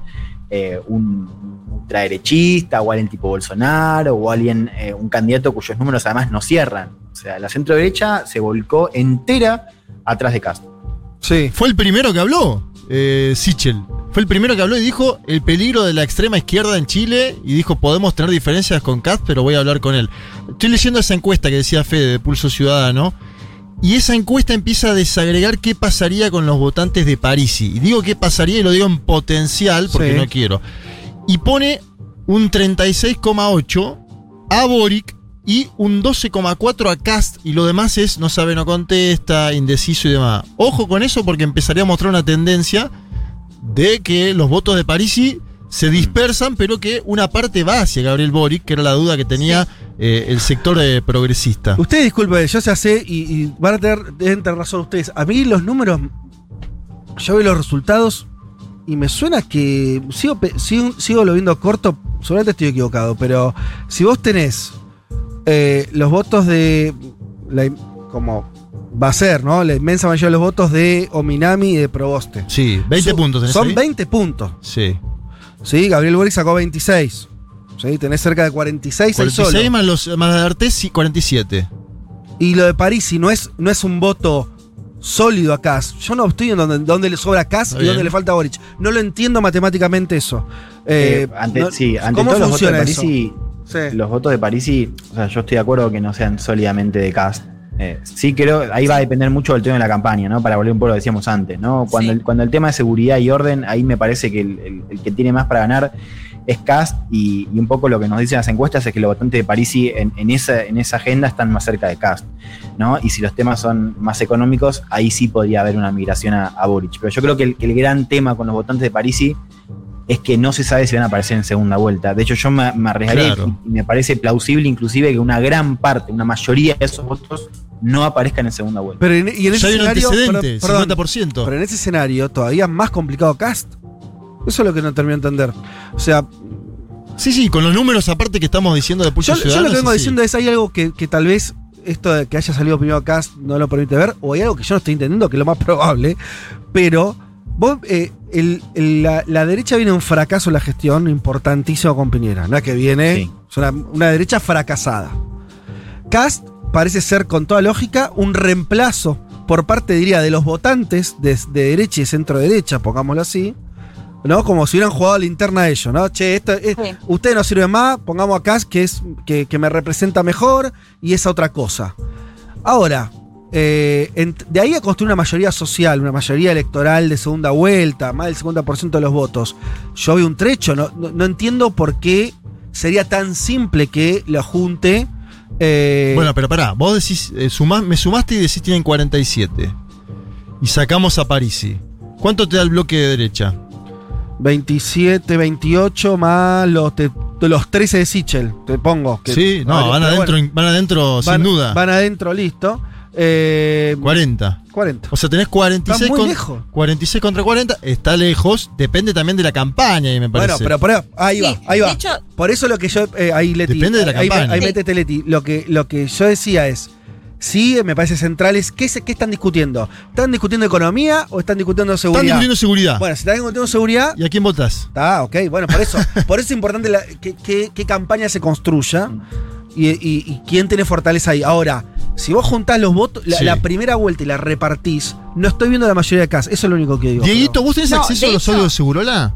eh, un ultraderechista o alguien tipo Bolsonaro o alguien, eh, un candidato cuyos números además no cierran. O sea, la centro derecha se volcó entera atrás de Cast. Sí. Fue el primero que habló, eh, Sichel. Fue el primero que habló y dijo el peligro de la extrema izquierda en Chile y dijo podemos tener diferencias con Cast, pero voy a hablar con él. Estoy leyendo esa encuesta que decía Fede de Pulso Ciudadano y esa encuesta empieza a desagregar qué pasaría con los votantes de Parisi. Y digo qué pasaría y lo digo en potencial porque Sí. no quiero. Y pone un 36,8 a Boric y un 12,4 a Cast y lo demás es no sabe, no contesta, indeciso y demás. Ojo con eso porque empezaría a mostrar una tendencia de que los votos de Parisi se dispersan, pero que una parte va hacia Gabriel Boric, que era la duda que tenía eh, el sector eh, progresista. Ustedes disculpen, yo ya sé y, y van a tener, deben tener razón ustedes. A mí los números, yo veo los resultados y me suena que sigo, sigo lo viendo corto, seguramente estoy equivocado, pero si vos tenés eh, los votos de, la, como va a ser, ¿no? La inmensa mayoría de los votos de Ominami y de Proboste. Sí, 20 Son- puntos. ¿tenés Son ahí? 20 puntos. Sí. Sí, Gabriel Boric sacó 26. Sí, tenés cerca de 46 ahí 46 solo. más, los, más de Artés, sí, 47. Y lo de París, si no es, no es un voto sólido a Kass. Yo no estoy en donde, donde le sobra Kass Está y donde bien. le falta Boric. No lo entiendo matemáticamente eso. Eh, Eh, ante, no- sí, ante ¿Cómo todos los votos de funciona París, eso? Sí. los votos de Parisi, o sea, yo estoy de acuerdo que no sean sólidamente de Cast. Eh, sí creo, ahí va a depender mucho del tema de la campaña, ¿no? Para volver un poco lo que decíamos antes, ¿no? Cuando, Sí. el, cuando el tema de seguridad y orden, ahí me parece que el, el- el que tiene más para ganar es Cast y, y un poco lo que nos dicen las encuestas es que los votantes de Parisi en, en esa, en esa agenda están más cerca de Cast, ¿no? Y si los temas son más económicos, ahí sí podría haber una migración a, a Boric. Pero yo creo que el, que el gran tema con los votantes de Parisi es que no se sabe si van a aparecer en segunda vuelta. De hecho, yo me, me arriesgaría Claro. y me parece plausible inclusive que una gran parte, una mayoría de esos votos no aparezcan en segunda vuelta. Pero en, y en ese escenario. antecedente, perdón, perdón, 50%. pero en ese escenario todavía más complicado Cast. Eso es lo que no termino de entender. O sea, Sí, sí, con los números aparte que estamos diciendo de Pulso yo, yo lo que vengo sí, sí. diciendo es hay algo que, que tal vez esto de que haya salido primero Cast no lo permite ver, o hay algo que yo no estoy entendiendo, que es lo más probable, pero vos, eh, el- el- la, la derecha viene un fracaso en la gestión importantísimo con Piñera, no es que viene, Sí. es una, una derecha fracasada. Cast parece ser, con toda lógica, un reemplazo por parte, diría, de los votantes de, de derecha y centro derecha, pongámoslo así, ¿no? Como si hubieran jugado a la interna ellos, ¿no? Che, esto es, Sí. usted no sirve más, pongamos a Cast que, es, que, que me representa mejor y esa otra cosa. Ahora, eh, de ahí a construir una mayoría social, una mayoría electoral de segunda vuelta, más del 50% de los votos, yo veo un trecho, no, no- no entiendo por qué sería tan simple que lo junte. eh, Bueno, pero pará, vos decís, eh, sumás- me sumaste y decís tienen 47. Y sacamos a Parisi. ¿Cuánto te da el bloque de derecha? 27, 28 más los, te- los 13 de Sichel, te pongo. que- sí, no, Vale, van adentro, bueno, van adentro van- sin duda. Van adentro, listo. Eh, 40. 40. O sea, tenés 46, Está muy con- lejos. 46 contra 40. Está lejos. Depende también de la campaña, y me parece. Bueno, pero por ahí, ahí Sí, va, ahí va. hecho- por eso lo que yo. eh, ahí, Leti. Depende de la ahí, campaña. Ahí, Sí. métete, Leti. Lo que, lo que yo decía es. Sí, me parece central es. ¿qué, se- ¿Qué están discutiendo? ¿Están discutiendo economía o están discutiendo Están seguridad? discutiendo seguridad. Bueno, si están discutiendo seguridad. ¿Y a quién votas? Está, ok. Bueno, por eso. [laughs] por eso es importante la- que, que- qué campaña se construya y, y- y quién tiene fortaleza ahí. Ahora, si vos juntás los votos, la, Sí. la primera vuelta y la repartís, no estoy viendo la mayoría de casas. Eso es lo único que digo. Dieguito, ¿vos tenés No, acceso a los hecho- audios de Segurola?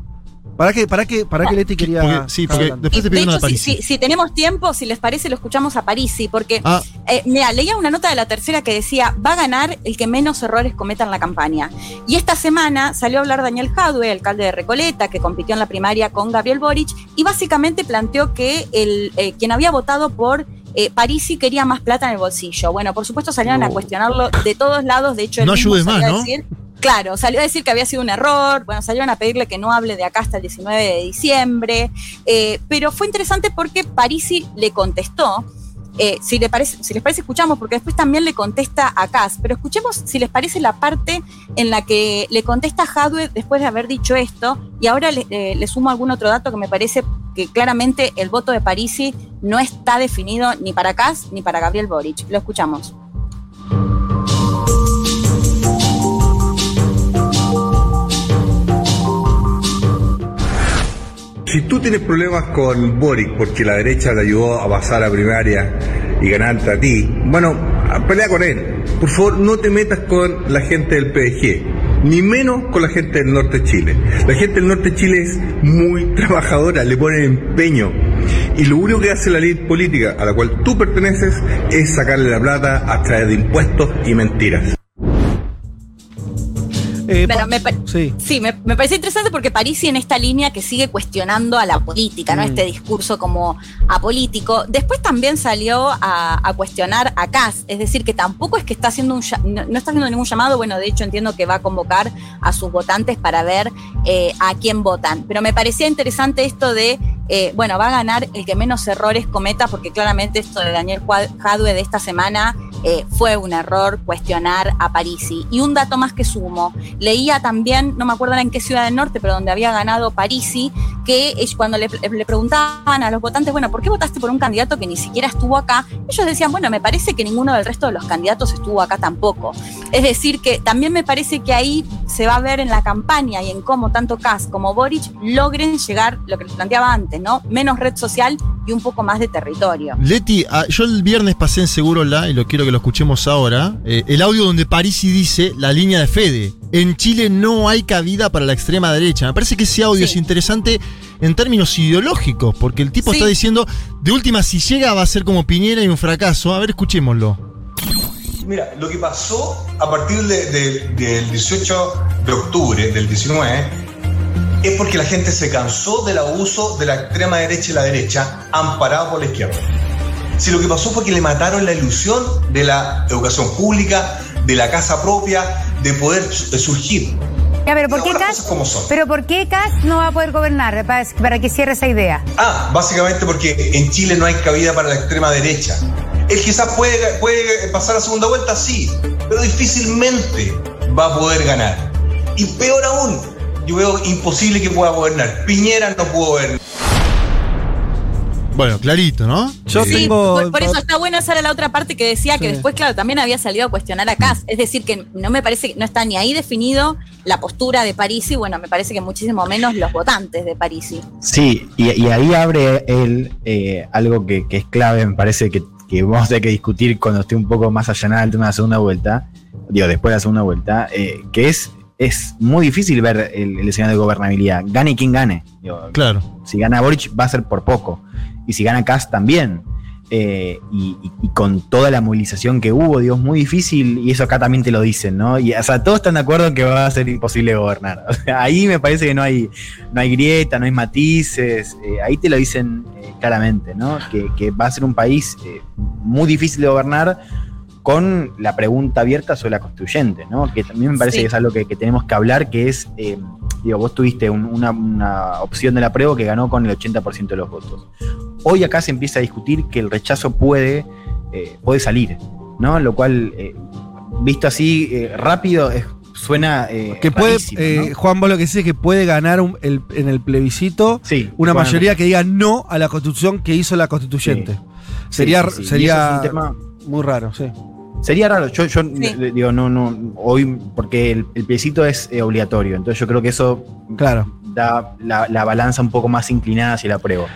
¿Para qué, para qué, para qué Leti quería.? Porque- sí, porque hablando? después te de hecho, si, Parisi. si- si tenemos tiempo, si les parece, lo escuchamos a Parisi, porque Ah, eh, mira, leía una nota de la tercera que decía, va a ganar el que menos errores cometa en la campaña. Y esta semana salió a hablar Daniel Jadwe, alcalde de Recoleta, que compitió en la primaria con Gabriel Boric, y básicamente planteó que el, eh, quien había votado por eh, Parisi quería más plata en el bolsillo. Bueno, por supuesto salieron a cuestionarlo de todos lados, de hecho... él No mismo ayudes salió más, a ¿no? decir- Claro, salió a decir que había sido un error, bueno, salieron a pedirle que no hable de acá hasta el 19 de diciembre, eh, pero fue interesante porque Parisi le contestó, eh, si, le parece, si les parece escuchamos, porque después también le contesta a Cas, pero escuchemos si les parece la parte en la que le contesta a Jadwe después de haber dicho esto, y ahora le, eh, le sumo algún otro dato que me parece que claramente el voto de Parisi no está definido ni para Cas ni para Gabriel Boric. Lo escuchamos. Si tú tienes problemas con Boric porque la derecha te ayudó a pasar a primaria y ganarte a ti, bueno, pelea con él. Por favor, no te metas con la gente del PDG, ni menos con la gente del norte de Chile. La gente del norte de Chile es muy trabajadora, le ponen empeño. Y lo único que hace la ley política a la cual tú perteneces es sacarle la plata a través de impuestos y mentiras. Eh, Bueno, pa- me sí. Sí, me, me parece interesante porque Parisi en esta línea que sigue cuestionando a la política, ¿no? Mm. Este discurso como apolítico. Después también salió a, a cuestionar a Kass, es decir, que tampoco es que está haciendo un no, no está haciendo ningún llamado, bueno, de hecho entiendo que va a convocar a sus votantes para ver eh, a quién votan. Pero me parecía interesante esto de, eh, bueno, va a ganar el que menos errores cometa, porque claramente esto de Daniel Jadwe de esta semana eh, fue un error cuestionar a Parisi. Y un dato más que sumo, leía también, no me acuerdo en qué ciudad del norte, pero donde había ganado Parisi, que cuando le, le preguntaban a los votantes, bueno, ¿por qué votaste por un candidato que ni siquiera estuvo acá? Ellos decían, bueno, me parece que ninguno del resto de los candidatos estuvo acá tampoco. Es decir, que también me parece que ahí se va a ver en la campaña y en cómo tanto Kass como Boric logren llegar, lo que les planteaba antes, ¿no? Menos red social y un poco más de territorio. Leti, ah, yo el viernes pasé en Segurola y lo quiero que lo escuchemos ahora. eh, el audio donde Parisi dice la línea de Fede. En Chile no hay cabida para la extrema derecha. Me parece que ese audio Sí. es interesante en términos ideológicos, porque el tipo Sí. está diciendo, de última, si llega va a ser como Piñera y un fracaso. A ver, escuchémoslo. Mira, lo que pasó a partir de- de- del 18 de octubre del 19 es porque la gente se cansó del abuso de la extrema derecha y la derecha amparado por la izquierda. Si lo que pasó fue que le mataron la ilusión de la educación pública, de la casa propia, de poder su- de surgir. Ya, pero ¿por qué Kass no va a poder gobernar? Para, para que cierre esa idea. Ah, básicamente porque en Chile no hay cabida para la extrema derecha. Él quizás puede, puede pasar a segunda vuelta, sí, pero difícilmente va a poder ganar. Y peor aún, yo veo imposible que pueda gobernar. Piñera no pudo gobernar. Bueno, clarito, ¿no? Yo Sí, tengo. por, por eso está bueno esa era la otra parte que decía que después, claro, también había salido a cuestionar a Kass. Es decir, que no me parece que no está ni ahí definido la postura de Parisi, bueno, me parece que muchísimo menos los votantes de Parisi. Sí, y, y ahí abre él eh, algo que, que es clave, me parece que, que vamos a tener que discutir cuando esté un poco más allanada el tema de la segunda vuelta, digo, después de la segunda vuelta, eh, que es, es muy difícil ver el, el escenario de gobernabilidad. Gane quien gane. Digo, Claro. si gana Boric va a ser por poco. Y si gana Kass también. Eh, y, y- y con toda la movilización que hubo, digo, es muy difícil, y eso acá también te lo dicen, ¿no? Y o sea, todos están de acuerdo en que va a ser imposible gobernar. [laughs] O sea, ahí me parece que no hay, no hay grieta, no hay matices, eh, ahí te lo dicen eh, claramente, ¿no? Que, que va a ser un país muy difícil de gobernar con la pregunta abierta sobre la constituyente, ¿no? Que también me parece Sí. que es algo que, que tenemos que hablar, que es, eh, digo, vos tuviste un- una, una opción de la prueba que ganó con el 80% de los votos. Hoy acá se empieza a discutir que el rechazo puede, eh, puede salir, ¿no? Lo cual, eh, visto así eh, rápido, es- suena... eh, Que puede, rarísimo, eh, ¿no? Juan, vos lo que decís es que puede ganar un- el- en el plebiscito Sí, una mayoría que diga no a la constitución que hizo la constituyente. Sí. Sería, sí, sí, sí. Y sería es un tema- muy raro, sí. Sería raro, yo, yo Sí. digo, no, no, hoy, porque el, el plebiscito es eh, obligatorio, entonces yo creo que eso Claro. da la, la balanza un poco más inclinada hacia la prueba.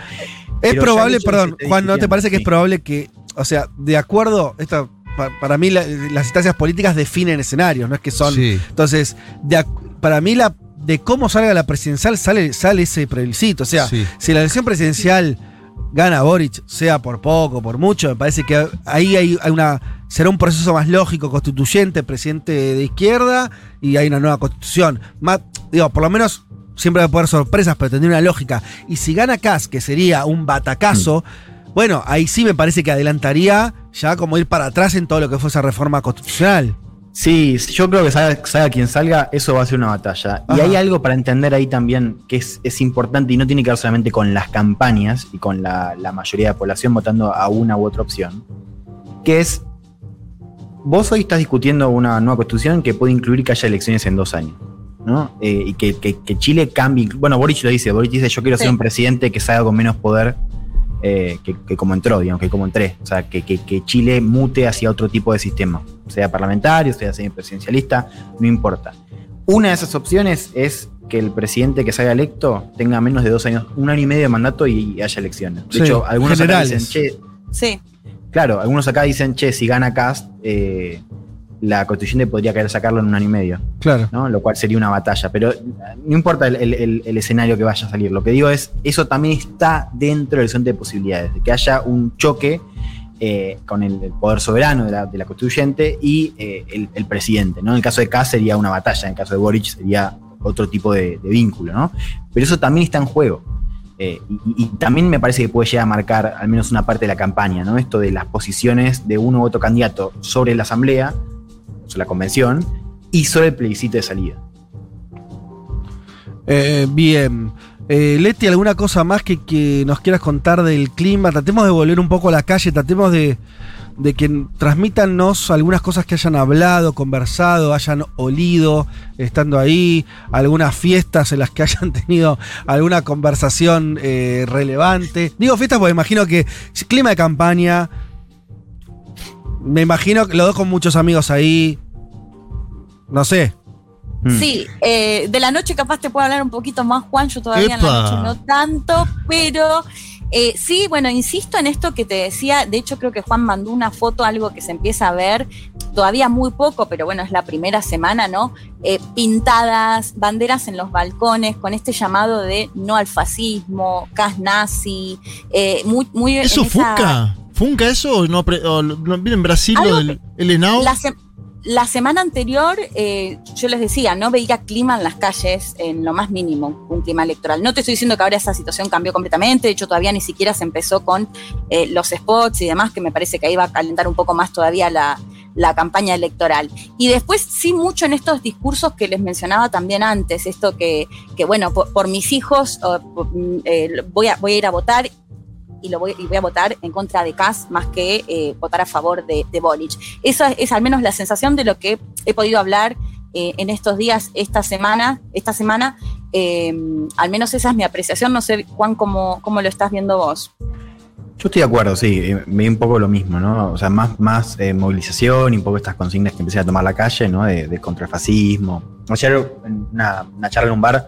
Es Pero probable, perdón, Juan, ¿no te parece que es probable que, o sea, de acuerdo, esto, pa- para mí la- las instancias políticas definen escenarios, no es que son. Sí. Entonces, de para mí la de cómo salga la presidencial sale, sale ese plebiscito. O sea, Sí. si la elección presidencial gana Boric, sea por poco, por mucho, me parece que ahí hay, hay una será un proceso más lógico, constituyente, presidente de izquierda y hay una nueva constitución. Más, digo, por lo menos siempre va a poder sorpresas, pero tendría una lógica. Y si gana Cas, que sería un batacazo, bueno, ahí sí me parece que adelantaría ya como ir para atrás en todo lo que fue esa reforma constitucional. Sí, yo creo que salga, salga quien salga, eso va a ser una batalla. Y hay algo para entender ahí también que es, es importante y no tiene que ver solamente con las campañas y con la, la mayoría de la población votando a una u otra opción, que es, vos hoy estás discutiendo una nueva constitución que puede incluir que haya elecciones en dos años. ¿no? Eh, y que, que- que Chile cambie. Bueno, Boric lo dice, Boric dice, yo quiero ser Sí. un presidente que salga con menos poder eh, que, que como entró, digamos, que como entré. O sea, que, que- que Chile mute hacia otro tipo de sistema, sea parlamentario, sea semipresidencialista, no importa. Una de esas opciones es que el presidente que salga electo tenga menos de dos años, un año y medio de mandato y haya elecciones. De Sí, hecho, algunos generales. dicen, che, Sí. Claro, algunos acá dicen, che, si gana Cast, eh, la constituyente podría querer sacarlo en un año y medio. Claro. ¿no? Lo cual sería una batalla. Pero no importa el, el- el- el escenario que vaya a salir. Lo que digo es, eso también está dentro del horizonte de posibilidades, de que haya un choque eh, con el, poder soberano de la, de la constituyente y eh, el, presidente. ¿no? En el caso de Kass sería una batalla, en el caso de Boric sería otro tipo de, de vínculo. ¿no? Pero eso también está en juego. Eh, y, también me parece que puede llegar a marcar al menos una parte de la campaña, ¿no? Esto de las posiciones de uno u otro candidato sobre la asamblea, sobre la convención, y sobre el plebiscito de salida. Eh, bien. Eh, Leti, ¿alguna cosa más que, que nos quieras contar del clima? Tratemos de volver un poco a la calle, tratemos de, de que transmítanos algunas cosas que hayan hablado, conversado, hayan olido, estando ahí, algunas fiestas en las que [laughs] hayan tenido alguna conversación eh, relevante. Digo fiestas porque imagino que clima de campaña, me imagino que los dos con muchos amigos ahí, no sé. Mm. Sí, eh, de la noche capaz te puedo hablar un poquito más, Juan, yo todavía en Epa. la noche no tanto, pero eh, sí, bueno, insisto en esto que te decía, de hecho creo que Juan mandó una foto, algo que se empieza a ver, todavía muy poco, pero bueno, es la primera semana, ¿no? Eh, pintadas, banderas en los balcones, con este llamado de no al fascismo, cas nazi, eh, muy, muy... en ¿Eso esa- funca? ¿Funca eso o no? o no- ¿Viene en Brasil Algo lo del el ENAO? La, se- la semana anterior, eh, yo les decía, no veía clima en las calles en lo más mínimo, un clima electoral. No te estoy diciendo que ahora esa situación cambió completamente, de hecho todavía ni siquiera se empezó con eh, los spots y demás, que me parece que ahí va a calentar un poco más todavía la, la campaña electoral. Y después sí mucho en estos discursos que les mencionaba también antes, esto que, que bueno, por, mis hijos mm, eh, voy, a, voy a ir a votar y, lo voy, y voy a votar en contra de Kass más que eh, votar a favor de, de. Esa es, al menos la sensación de lo que he podido hablar eh, en estos días, esta semana, esta semana. eh, al menos esa es mi apreciación. No sé, Juan, cómo, cómo lo estás viendo vos. Yo estoy de acuerdo, sí, vi un poco lo mismo, ¿no? O sea, más, más movilización y un poco estas consignas que empecé a tomar la calle, ¿no? De, de contra el fascismo. Ayer en una, una charla en un bar,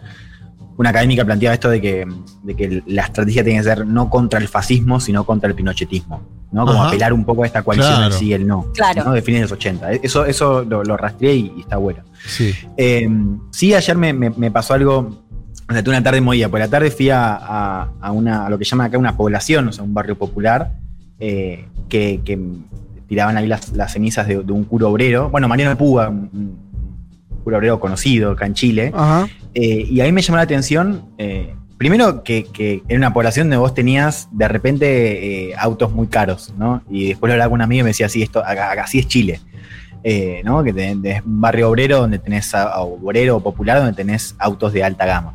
una académica planteaba esto de que, de que la estrategia tiene que ser no contra el fascismo, sino contra el pinochetismo, ¿no? Como Ajá. apelar un poco a esta coalición Claro. del sí y el no, Claro. ¿no? De fines de los 80. Eso, eso lo, lo rastreé y, y está bueno. Sí. Eh, sí, ayer me, me- me pasó algo. O sea, tuve una tarde movida. Por la tarde fui a, a- a una, a lo que llaman acá una población, o sea, un barrio popular, eh, que, que tiraban ahí las, las cenizas de, de un curo obrero. Bueno, Mariano Puga, un, obrero conocido acá en Chile. Ajá. Eh, y ahí me llamó la atención, eh, primero que, que era una población donde vos tenías de repente eh, autos muy caros, ¿no? Y después lo hablaba con un amigo y me decía, sí, esto, acá, acá así es Chile. ¿no? Que tenés, un barrio obrero donde tenés, a- obrero popular donde tenés autos de alta gama.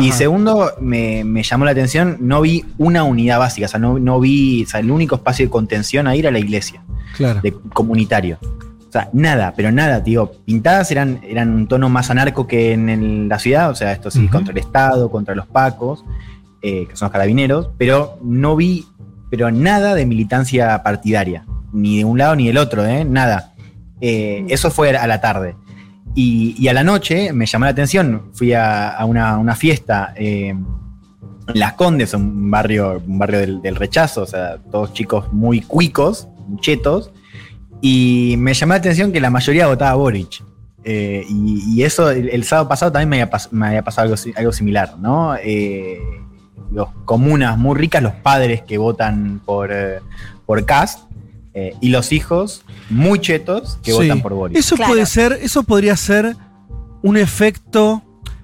Y Ajá. segundo, me, me llamó la atención, no vi una unidad básica, o sea, no, no vi, o sea, el único espacio de contención ahí era la iglesia Claro. de comunitario. Sea, nada, pero nada, tío. Pintadas eran, eran un tono más anarco que en el- la ciudad, o sea, esto sí, contra el Estado, contra los pacos, eh, que son los carabineros, pero no vi, pero nada de militancia partidaria, ni de un lado ni del otro, ¿eh? Nada. Eh, eso fue a la tarde. Y, y a la noche me llamó la atención, fui a, a una, una fiesta en Las Condes, un barrio, un barrio del, del rechazo, o sea, todos chicos muy cuicos, chetos, y me llamó la atención que la mayoría votaba Boric. Eh, y, y eso el, el sábado pasado también me había, pas- me había pasado algo, algo similar, ¿no? Eh, los comunas muy ricas, los padres que votan por, eh, por Cast, eh, y los hijos muy chetos que Sí. votan por Boric. Eso Claro. puede ser, eso podría ser un efecto.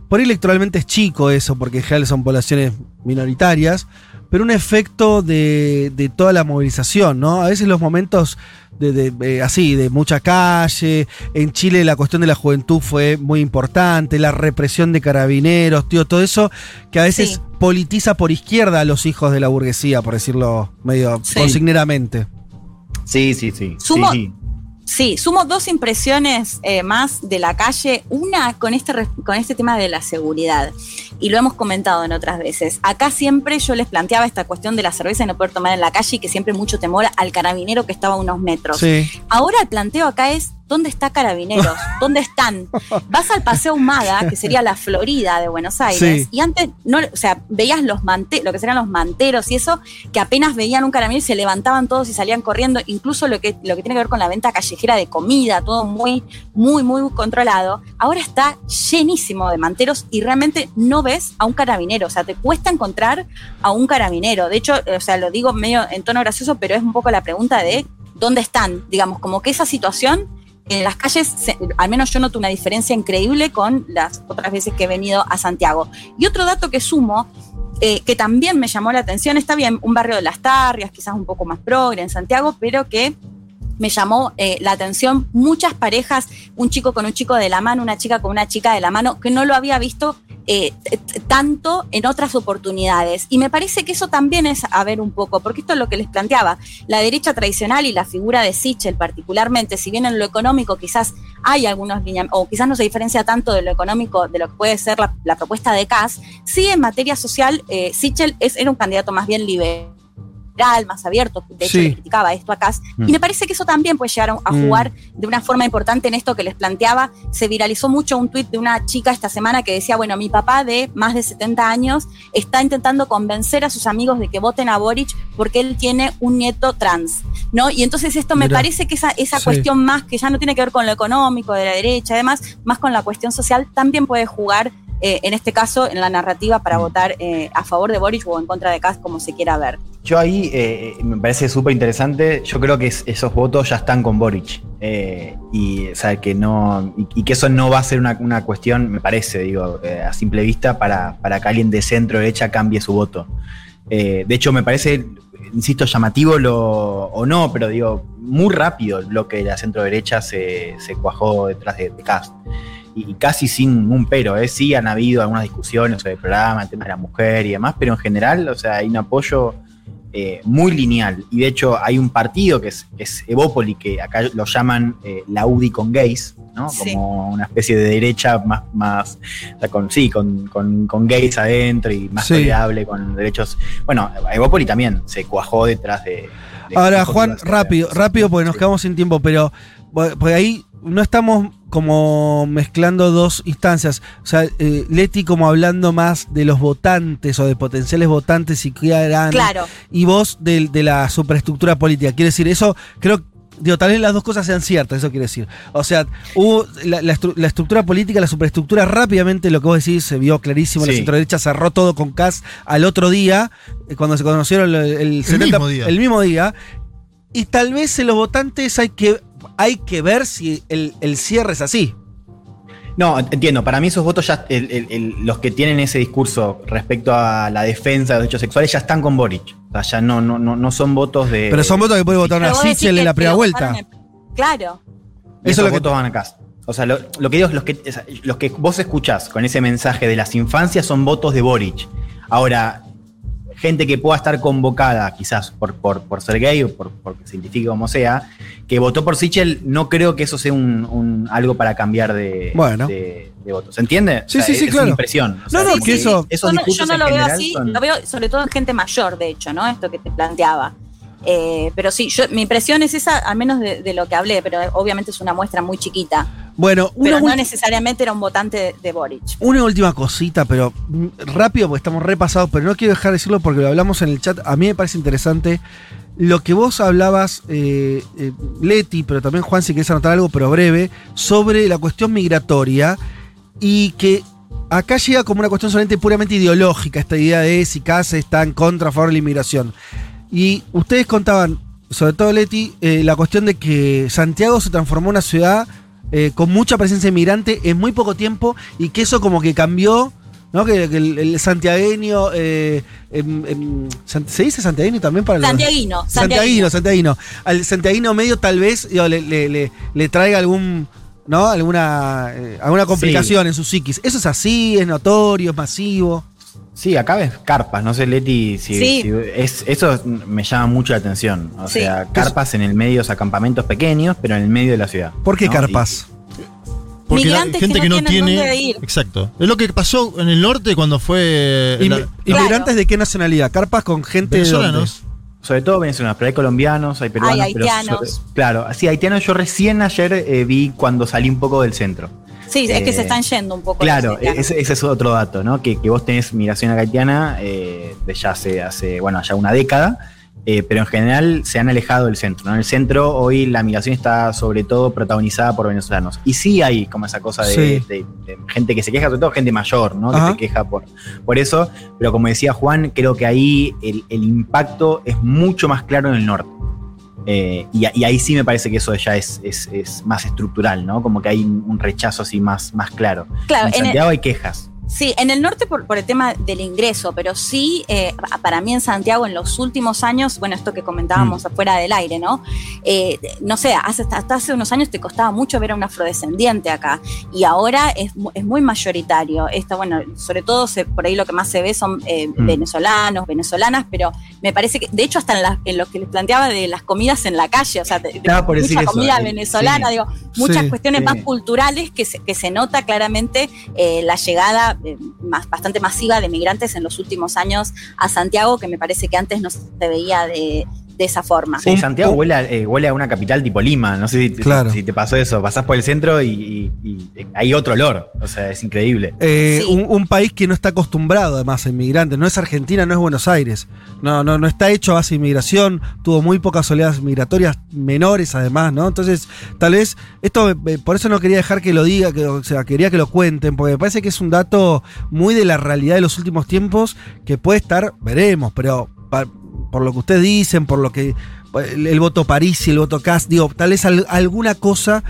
Por ahí electoralmente es chico eso, porque en general son poblaciones minoritarias, pero un efecto de, de toda la movilización, ¿no? A veces los momentos de, de- eh, así, de mucha calle. En Chile la cuestión de la juventud fue muy importante, la represión de carabineros, tío, todo eso que a veces Sí. politiza por izquierda a los hijos de la burguesía, por decirlo medio Sí. consigneramente. Sí, sí, sí. Sumo- sí, sí. Sumo dos impresiones eh, más de la calle. Una con este, con este tema de la seguridad. Y lo hemos comentado en otras veces. Acá siempre yo les planteaba esta cuestión de la cerveza y no poder tomar en la calle y que siempre mucho temor al carabinero que estaba a unos metros. Sí. Ahora el planteo acá es, ¿dónde está Carabineros? ¿Dónde están? Vas al Paseo Humada, que sería la Florida de Buenos Aires, Sí. y antes, no, o sea, veías los mante lo que serían los manteros y eso, que apenas veían un carabinero y se levantaban todos y salían corriendo, incluso lo que, lo que tiene que ver con la venta callejera de comida, todo muy, muy, muy controlado. Ahora está llenísimo de manteros y realmente no ves a un carabinero, o sea, te cuesta encontrar a un carabinero. De hecho, o sea, lo digo medio en tono gracioso, pero es un poco la pregunta de dónde están, digamos, como que esa situación en las calles, al menos yo noto una diferencia increíble con las otras veces que he venido a Santiago. Y otro dato que sumo, eh, que también me llamó la atención, está bien, un barrio de las Tarrias, quizás un poco más progre en Santiago, pero que me llamó eh, la atención muchas parejas, un chico con un chico de la mano, una chica con una chica de la mano, que no lo había visto eh, tanto en otras oportunidades. Y me parece que eso también es a ver un poco, porque esto es lo que les planteaba. La derecha tradicional y la figura de Sichel particularmente, si bien en lo económico quizás hay algunos lineamientos, o quizás no se diferencia tanto de lo económico de lo que puede ser la, la propuesta de Kass, sí en materia social, eh, Sichel es, era un candidato más bien liberal, más abierto, de hecho Sí. le criticaba esto a Kass, Mm. y me parece que eso también puede llegar a, a Mm. jugar de una forma importante en esto que les planteaba. Se viralizó mucho un tuit de una chica esta semana que decía, bueno, mi papá de más de 70 años está intentando convencer a sus amigos de que voten a Boric porque él tiene un nieto trans, ¿no? Y entonces esto me parece que esa, esa Sí. cuestión más, que ya no tiene que ver con lo económico, de la derecha, además, más con la cuestión social, también puede jugar, eh, en este caso, en la narrativa para votar eh, a favor de Boric o en contra de Kass, como se quiera ver. Yo ahí eh, me parece súper interesante. Yo creo que es- esos votos ya están con Boric. Eh, y, o sea, que no, y, y que eso no va a ser una, una cuestión, me parece, digo, a simple vista, para, para que alguien de centro derecha cambie su voto. De hecho, me parece, insisto, llamativo lo, o no, pero digo, muy rápido el bloque de la centro derecha se, se cuajó detrás de, de. Y, casi sin un pero, ¿eh? sí han habido algunas discusiones sobre el programa, el tema de la mujer y demás, pero en general, o sea, hay un apoyo eh, muy lineal. Y de hecho hay un partido que es, es Evópoli, que acá lo llaman eh, la UDI con gays, ¿no? Sí. Como una especie de derecha más, más o sea, con, sí, con, con, con gays adentro y más Sí. tolerable con derechos. Bueno, Evópoli también se cuajó detrás de. de Ahora, Juan, rápido, rápido porque nos quedamos sin tiempo, pero porque ahí no estamos como mezclando dos instancias. O sea, eh, Leti como hablando más de los votantes o de potenciales votantes y qué harán. Claro. Y vos de, de la superestructura política. Quiere decir, eso creo Digo, tal vez las dos cosas sean ciertas, eso quiere decir. O sea, hubo la, la estru- la estructura política, la superestructura, rápidamente lo que vos decís se vio clarísimo. La Sí. centroderecha cerró todo con CAS al otro día, eh, cuando se conocieron el, el 70 mismo día. el mismo día. Y tal vez en los votantes hay que, hay que ver si el, el cierre es así. No, entiendo. Para mí esos votos ya, el- el- el- los que tienen ese discurso respecto a la defensa de los derechos sexuales ya están con Boric. O sea, ya no, no, no, no son votos de. Pero son votos que puede votar decís Sichel en la primera vuelta. Claro. Eso esos es lo que- votos van acá. O sea, lo, lo que digo es los que, es- los que vos escuchás con ese mensaje de las infancias son votos de Boric. Ahora, gente que pueda estar convocada, quizás por, por, por ser gay o por, porque se identifique como sea, que votó por Sichel, no creo que eso sea un, un- algo para cambiar de, Bueno. de, de votos. ¿Se entiende? Sí, O sea, sí, sí, es claro. una impresión. O sea, No, no, que eso- esos yo, no, yo no lo veo así, son- lo veo sobre todo en gente mayor, de hecho, ¿no? Esto que te planteaba. Eh, pero sí, yo, mi impresión es esa, al menos de, de lo que hablé, pero obviamente es una muestra muy chiquita. Bueno, una, Pero no necesariamente era un votante de, de Boric. una última cosita, pero mm, rápido porque estamos repasados, pero no quiero dejar de decirlo porque lo hablamos en el chat. A mí me parece interesante lo que vos hablabas, eh, eh, Leti, pero también Juan, si querés anotar algo, pero breve, sobre la cuestión migratoria y que acá llega como una cuestión solamente puramente ideológica, esta idea de si Case está en contra a favor de la inmigración. Y ustedes contaban, sobre todo Leti, eh, la cuestión de que Santiago se transformó en una ciudad eh, con mucha presencia inmigrante en muy poco tiempo y que eso como que cambió, ¿no? Que, que el, el santiagueño, eh, em, em, ¿se dice santiagueño también para los- Santiaguino, Santiaguino, santiaguino. Al santiaguino medio tal vez digo, le, le- le- le traiga algún, ¿no? Alguna, eh, alguna complicación en su psiquis. ¿Eso es así? ¿Es notorio? ¿Es masivo? Sí, acá ves carpas, no sé, Leti, si, Sí. si- es, eso me llama mucho la atención. O Sí. sea, carpas en el medio, o sea, campamentos pequeños, pero en el medio de la ciudad. ¿Por qué ¿no? carpas? Porque Migrantes gente que que no tiene. dónde ir. Exacto. Es lo que pasó en el norte cuando fue. La- ¿Inmigrantes de qué nacionalidad? ¿Carpas con gente de dónde? venezolanos. Sobre todo venezolanos, pero hay colombianos, hay peruanos. Hay pero haitianos. sobre- claro, sí, haitianos yo recién ayer eh, vi cuando salí un poco del centro. Sí, es que Eh, se están yendo un poco. Claro, ese, ese es otro dato, ¿no? Que, que vos tenés migración haitiana eh, de ya hace, hace, bueno, ya una década, eh, pero en general se han alejado del centro, ¿no? En el centro hoy la migración está sobre todo protagonizada por venezolanos. Y sí hay como esa cosa de, Sí. de- de gente que se queja, sobre todo gente mayor, ¿no? Ajá. Que se queja por, por eso, pero como decía Juan, creo que ahí el, el impacto es mucho más claro en el norte. Eh, y, y ahí sí me parece que eso ya es, es- es más estructural, ¿no? Como que hay un rechazo así más, más claro. Claro, en en el- Santiago hay quejas. Sí, en el norte por, por el tema del ingreso, pero sí, eh, para mí en Santiago en los últimos años, bueno, esto que comentábamos afuera del aire, ¿no? Eh, no sé, hace, hasta, hace unos años te costaba mucho ver a un afrodescendiente acá y ahora es, es muy mayoritario. Esta, bueno, sobre todo se- por ahí lo que más se ve son eh, Mm. venezolanos, venezolanas, pero me parece que, de hecho, hasta en, la- en lo que les planteaba de las comidas en la calle, o sea, de, de por mucha eso, comida eh, venezolana, sí. digo, muchas Sí, cuestiones sí. más culturales que se, que se nota claramente eh, la llegada eh, más, bastante masiva de migrantes en los últimos años a Santiago, que me parece que antes no se veía de, de esa forma. Sí, Santiago huele a, eh, huele a una capital tipo Lima. No sé si, Claro. si te pasó eso. Pasás por el centro y, y- y hay otro olor. O sea, es increíble. Eh, Sí. un, un país que no está acostumbrado además a inmigrantes. No es Argentina, no es Buenos Aires. No, no, no está hecho a base de inmigración. Tuvo muy pocas oleadas migratorias menores además, ¿no? Entonces, tal vez, esto eh, por eso no quería dejar que lo diga, que, o sea, quería que lo cuenten, porque me parece que es un dato muy de la realidad de los últimos tiempos que puede estar, veremos, pero por lo que ustedes dicen, por lo que el, el voto París y el voto Cast, digo, tal vez al- alguna cosa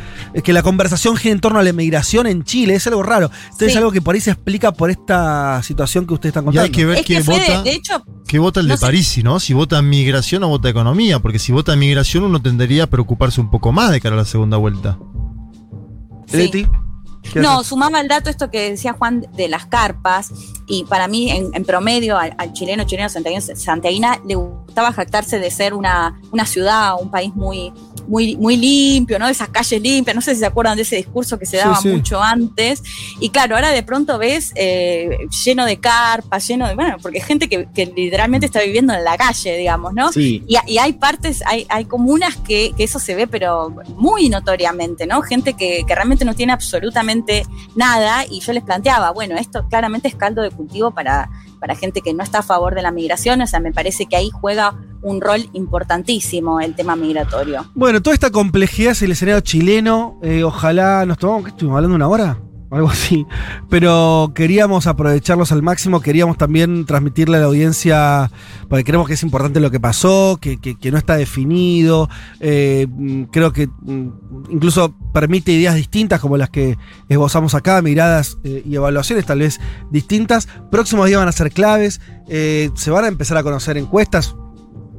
que la conversación gira en torno a la emigración en Chile, es algo raro. Entonces Sí. es algo que por ahí se explica por esta situación que ustedes están Y contando. hay que ver Es qué vota. de, de hecho, ¿Qué vota el No de sé. Parisi, no? Si vota migración o vota economía, porque si vota migración uno tendría a preocuparse un poco más de cara a la segunda vuelta. sí. Leti, ¿qué No, sumaba el dato esto que decía Juan de las carpas, y para mí, en, en promedio, al, al chileno, chileno santiaguino, santiaguina, le gustaba jactarse de ser una, una ciudad, un país muy, muy, muy limpio, ¿no? Esas calles limpias, no sé si se acuerdan de ese discurso que se daba sí. mucho antes. Y claro, ahora de pronto ves eh, lleno de carpas, lleno de, bueno, porque gente que, que literalmente está viviendo en la calle, digamos, ¿no? Sí. Y, y hay partes, hay, hay comunas que, que eso se ve, pero muy notoriamente, ¿no? Gente que, que realmente no tiene absolutamente nada. Y yo les planteaba, bueno, esto claramente es caldo de cultivo para, para gente que no está a favor de la migración. O sea, me parece que ahí juega un rol importantísimo el tema migratorio. Bueno, toda esta complejidad es el escenario chileno. eh, ojalá nos tomamos, ¿qué estuvimos hablando? ¿Una hora? Algo así. Pero queríamos aprovecharlos al máximo. Queríamos también transmitirle a la audiencia, porque creemos que es importante lo que pasó, que, no está definido. eh, mm, creo que mm, incluso permite ideas distintas como las que esbozamos acá, miradas eh, y evaluaciones tal vez distintas. Próximos días van a ser claves. se van a empezar a conocer encuestas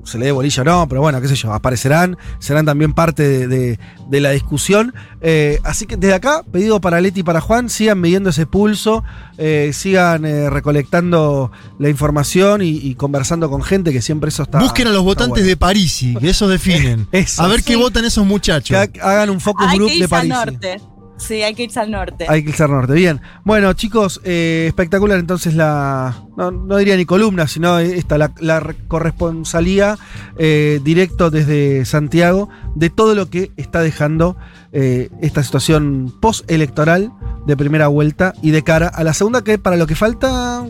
se le dé bolilla o no, pero bueno, qué sé yo, aparecerán, serán también parte de, de- de la discusión. Eh, así que desde acá, pedido para Leti y para Juan, sigan midiendo ese pulso, eh, sigan eh, recolectando la información y, y conversando con gente, que siempre eso está. Busquen a los votantes bueno. de Parisi, que esos definen. [laughs] Eso. a ver qué votan esos muchachos. Que ha- hagan un focus hay group que de París. norte. Sí, hay que irse al norte. Hay que irse al norte. Bien. Bueno, chicos, eh, espectacular entonces la. No, no diría ni columna, sino esta, la, la re- corresponsalía eh, directo desde Santiago de todo lo que está dejando eh, esta situación postelectoral de primera vuelta y de cara a la segunda, que para lo que falta.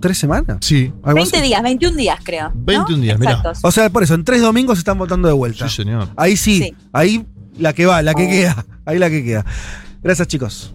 Tres semanas. Sí. algo 20 así. días, 21 días creo. ¿no? 21 días. Exactos. O sea, por eso, en tres domingos están votando de vuelta. Sí, señor. Ahí sí, Sí. ahí la que va, la que queda. Ahí la que queda. Gracias, chicos.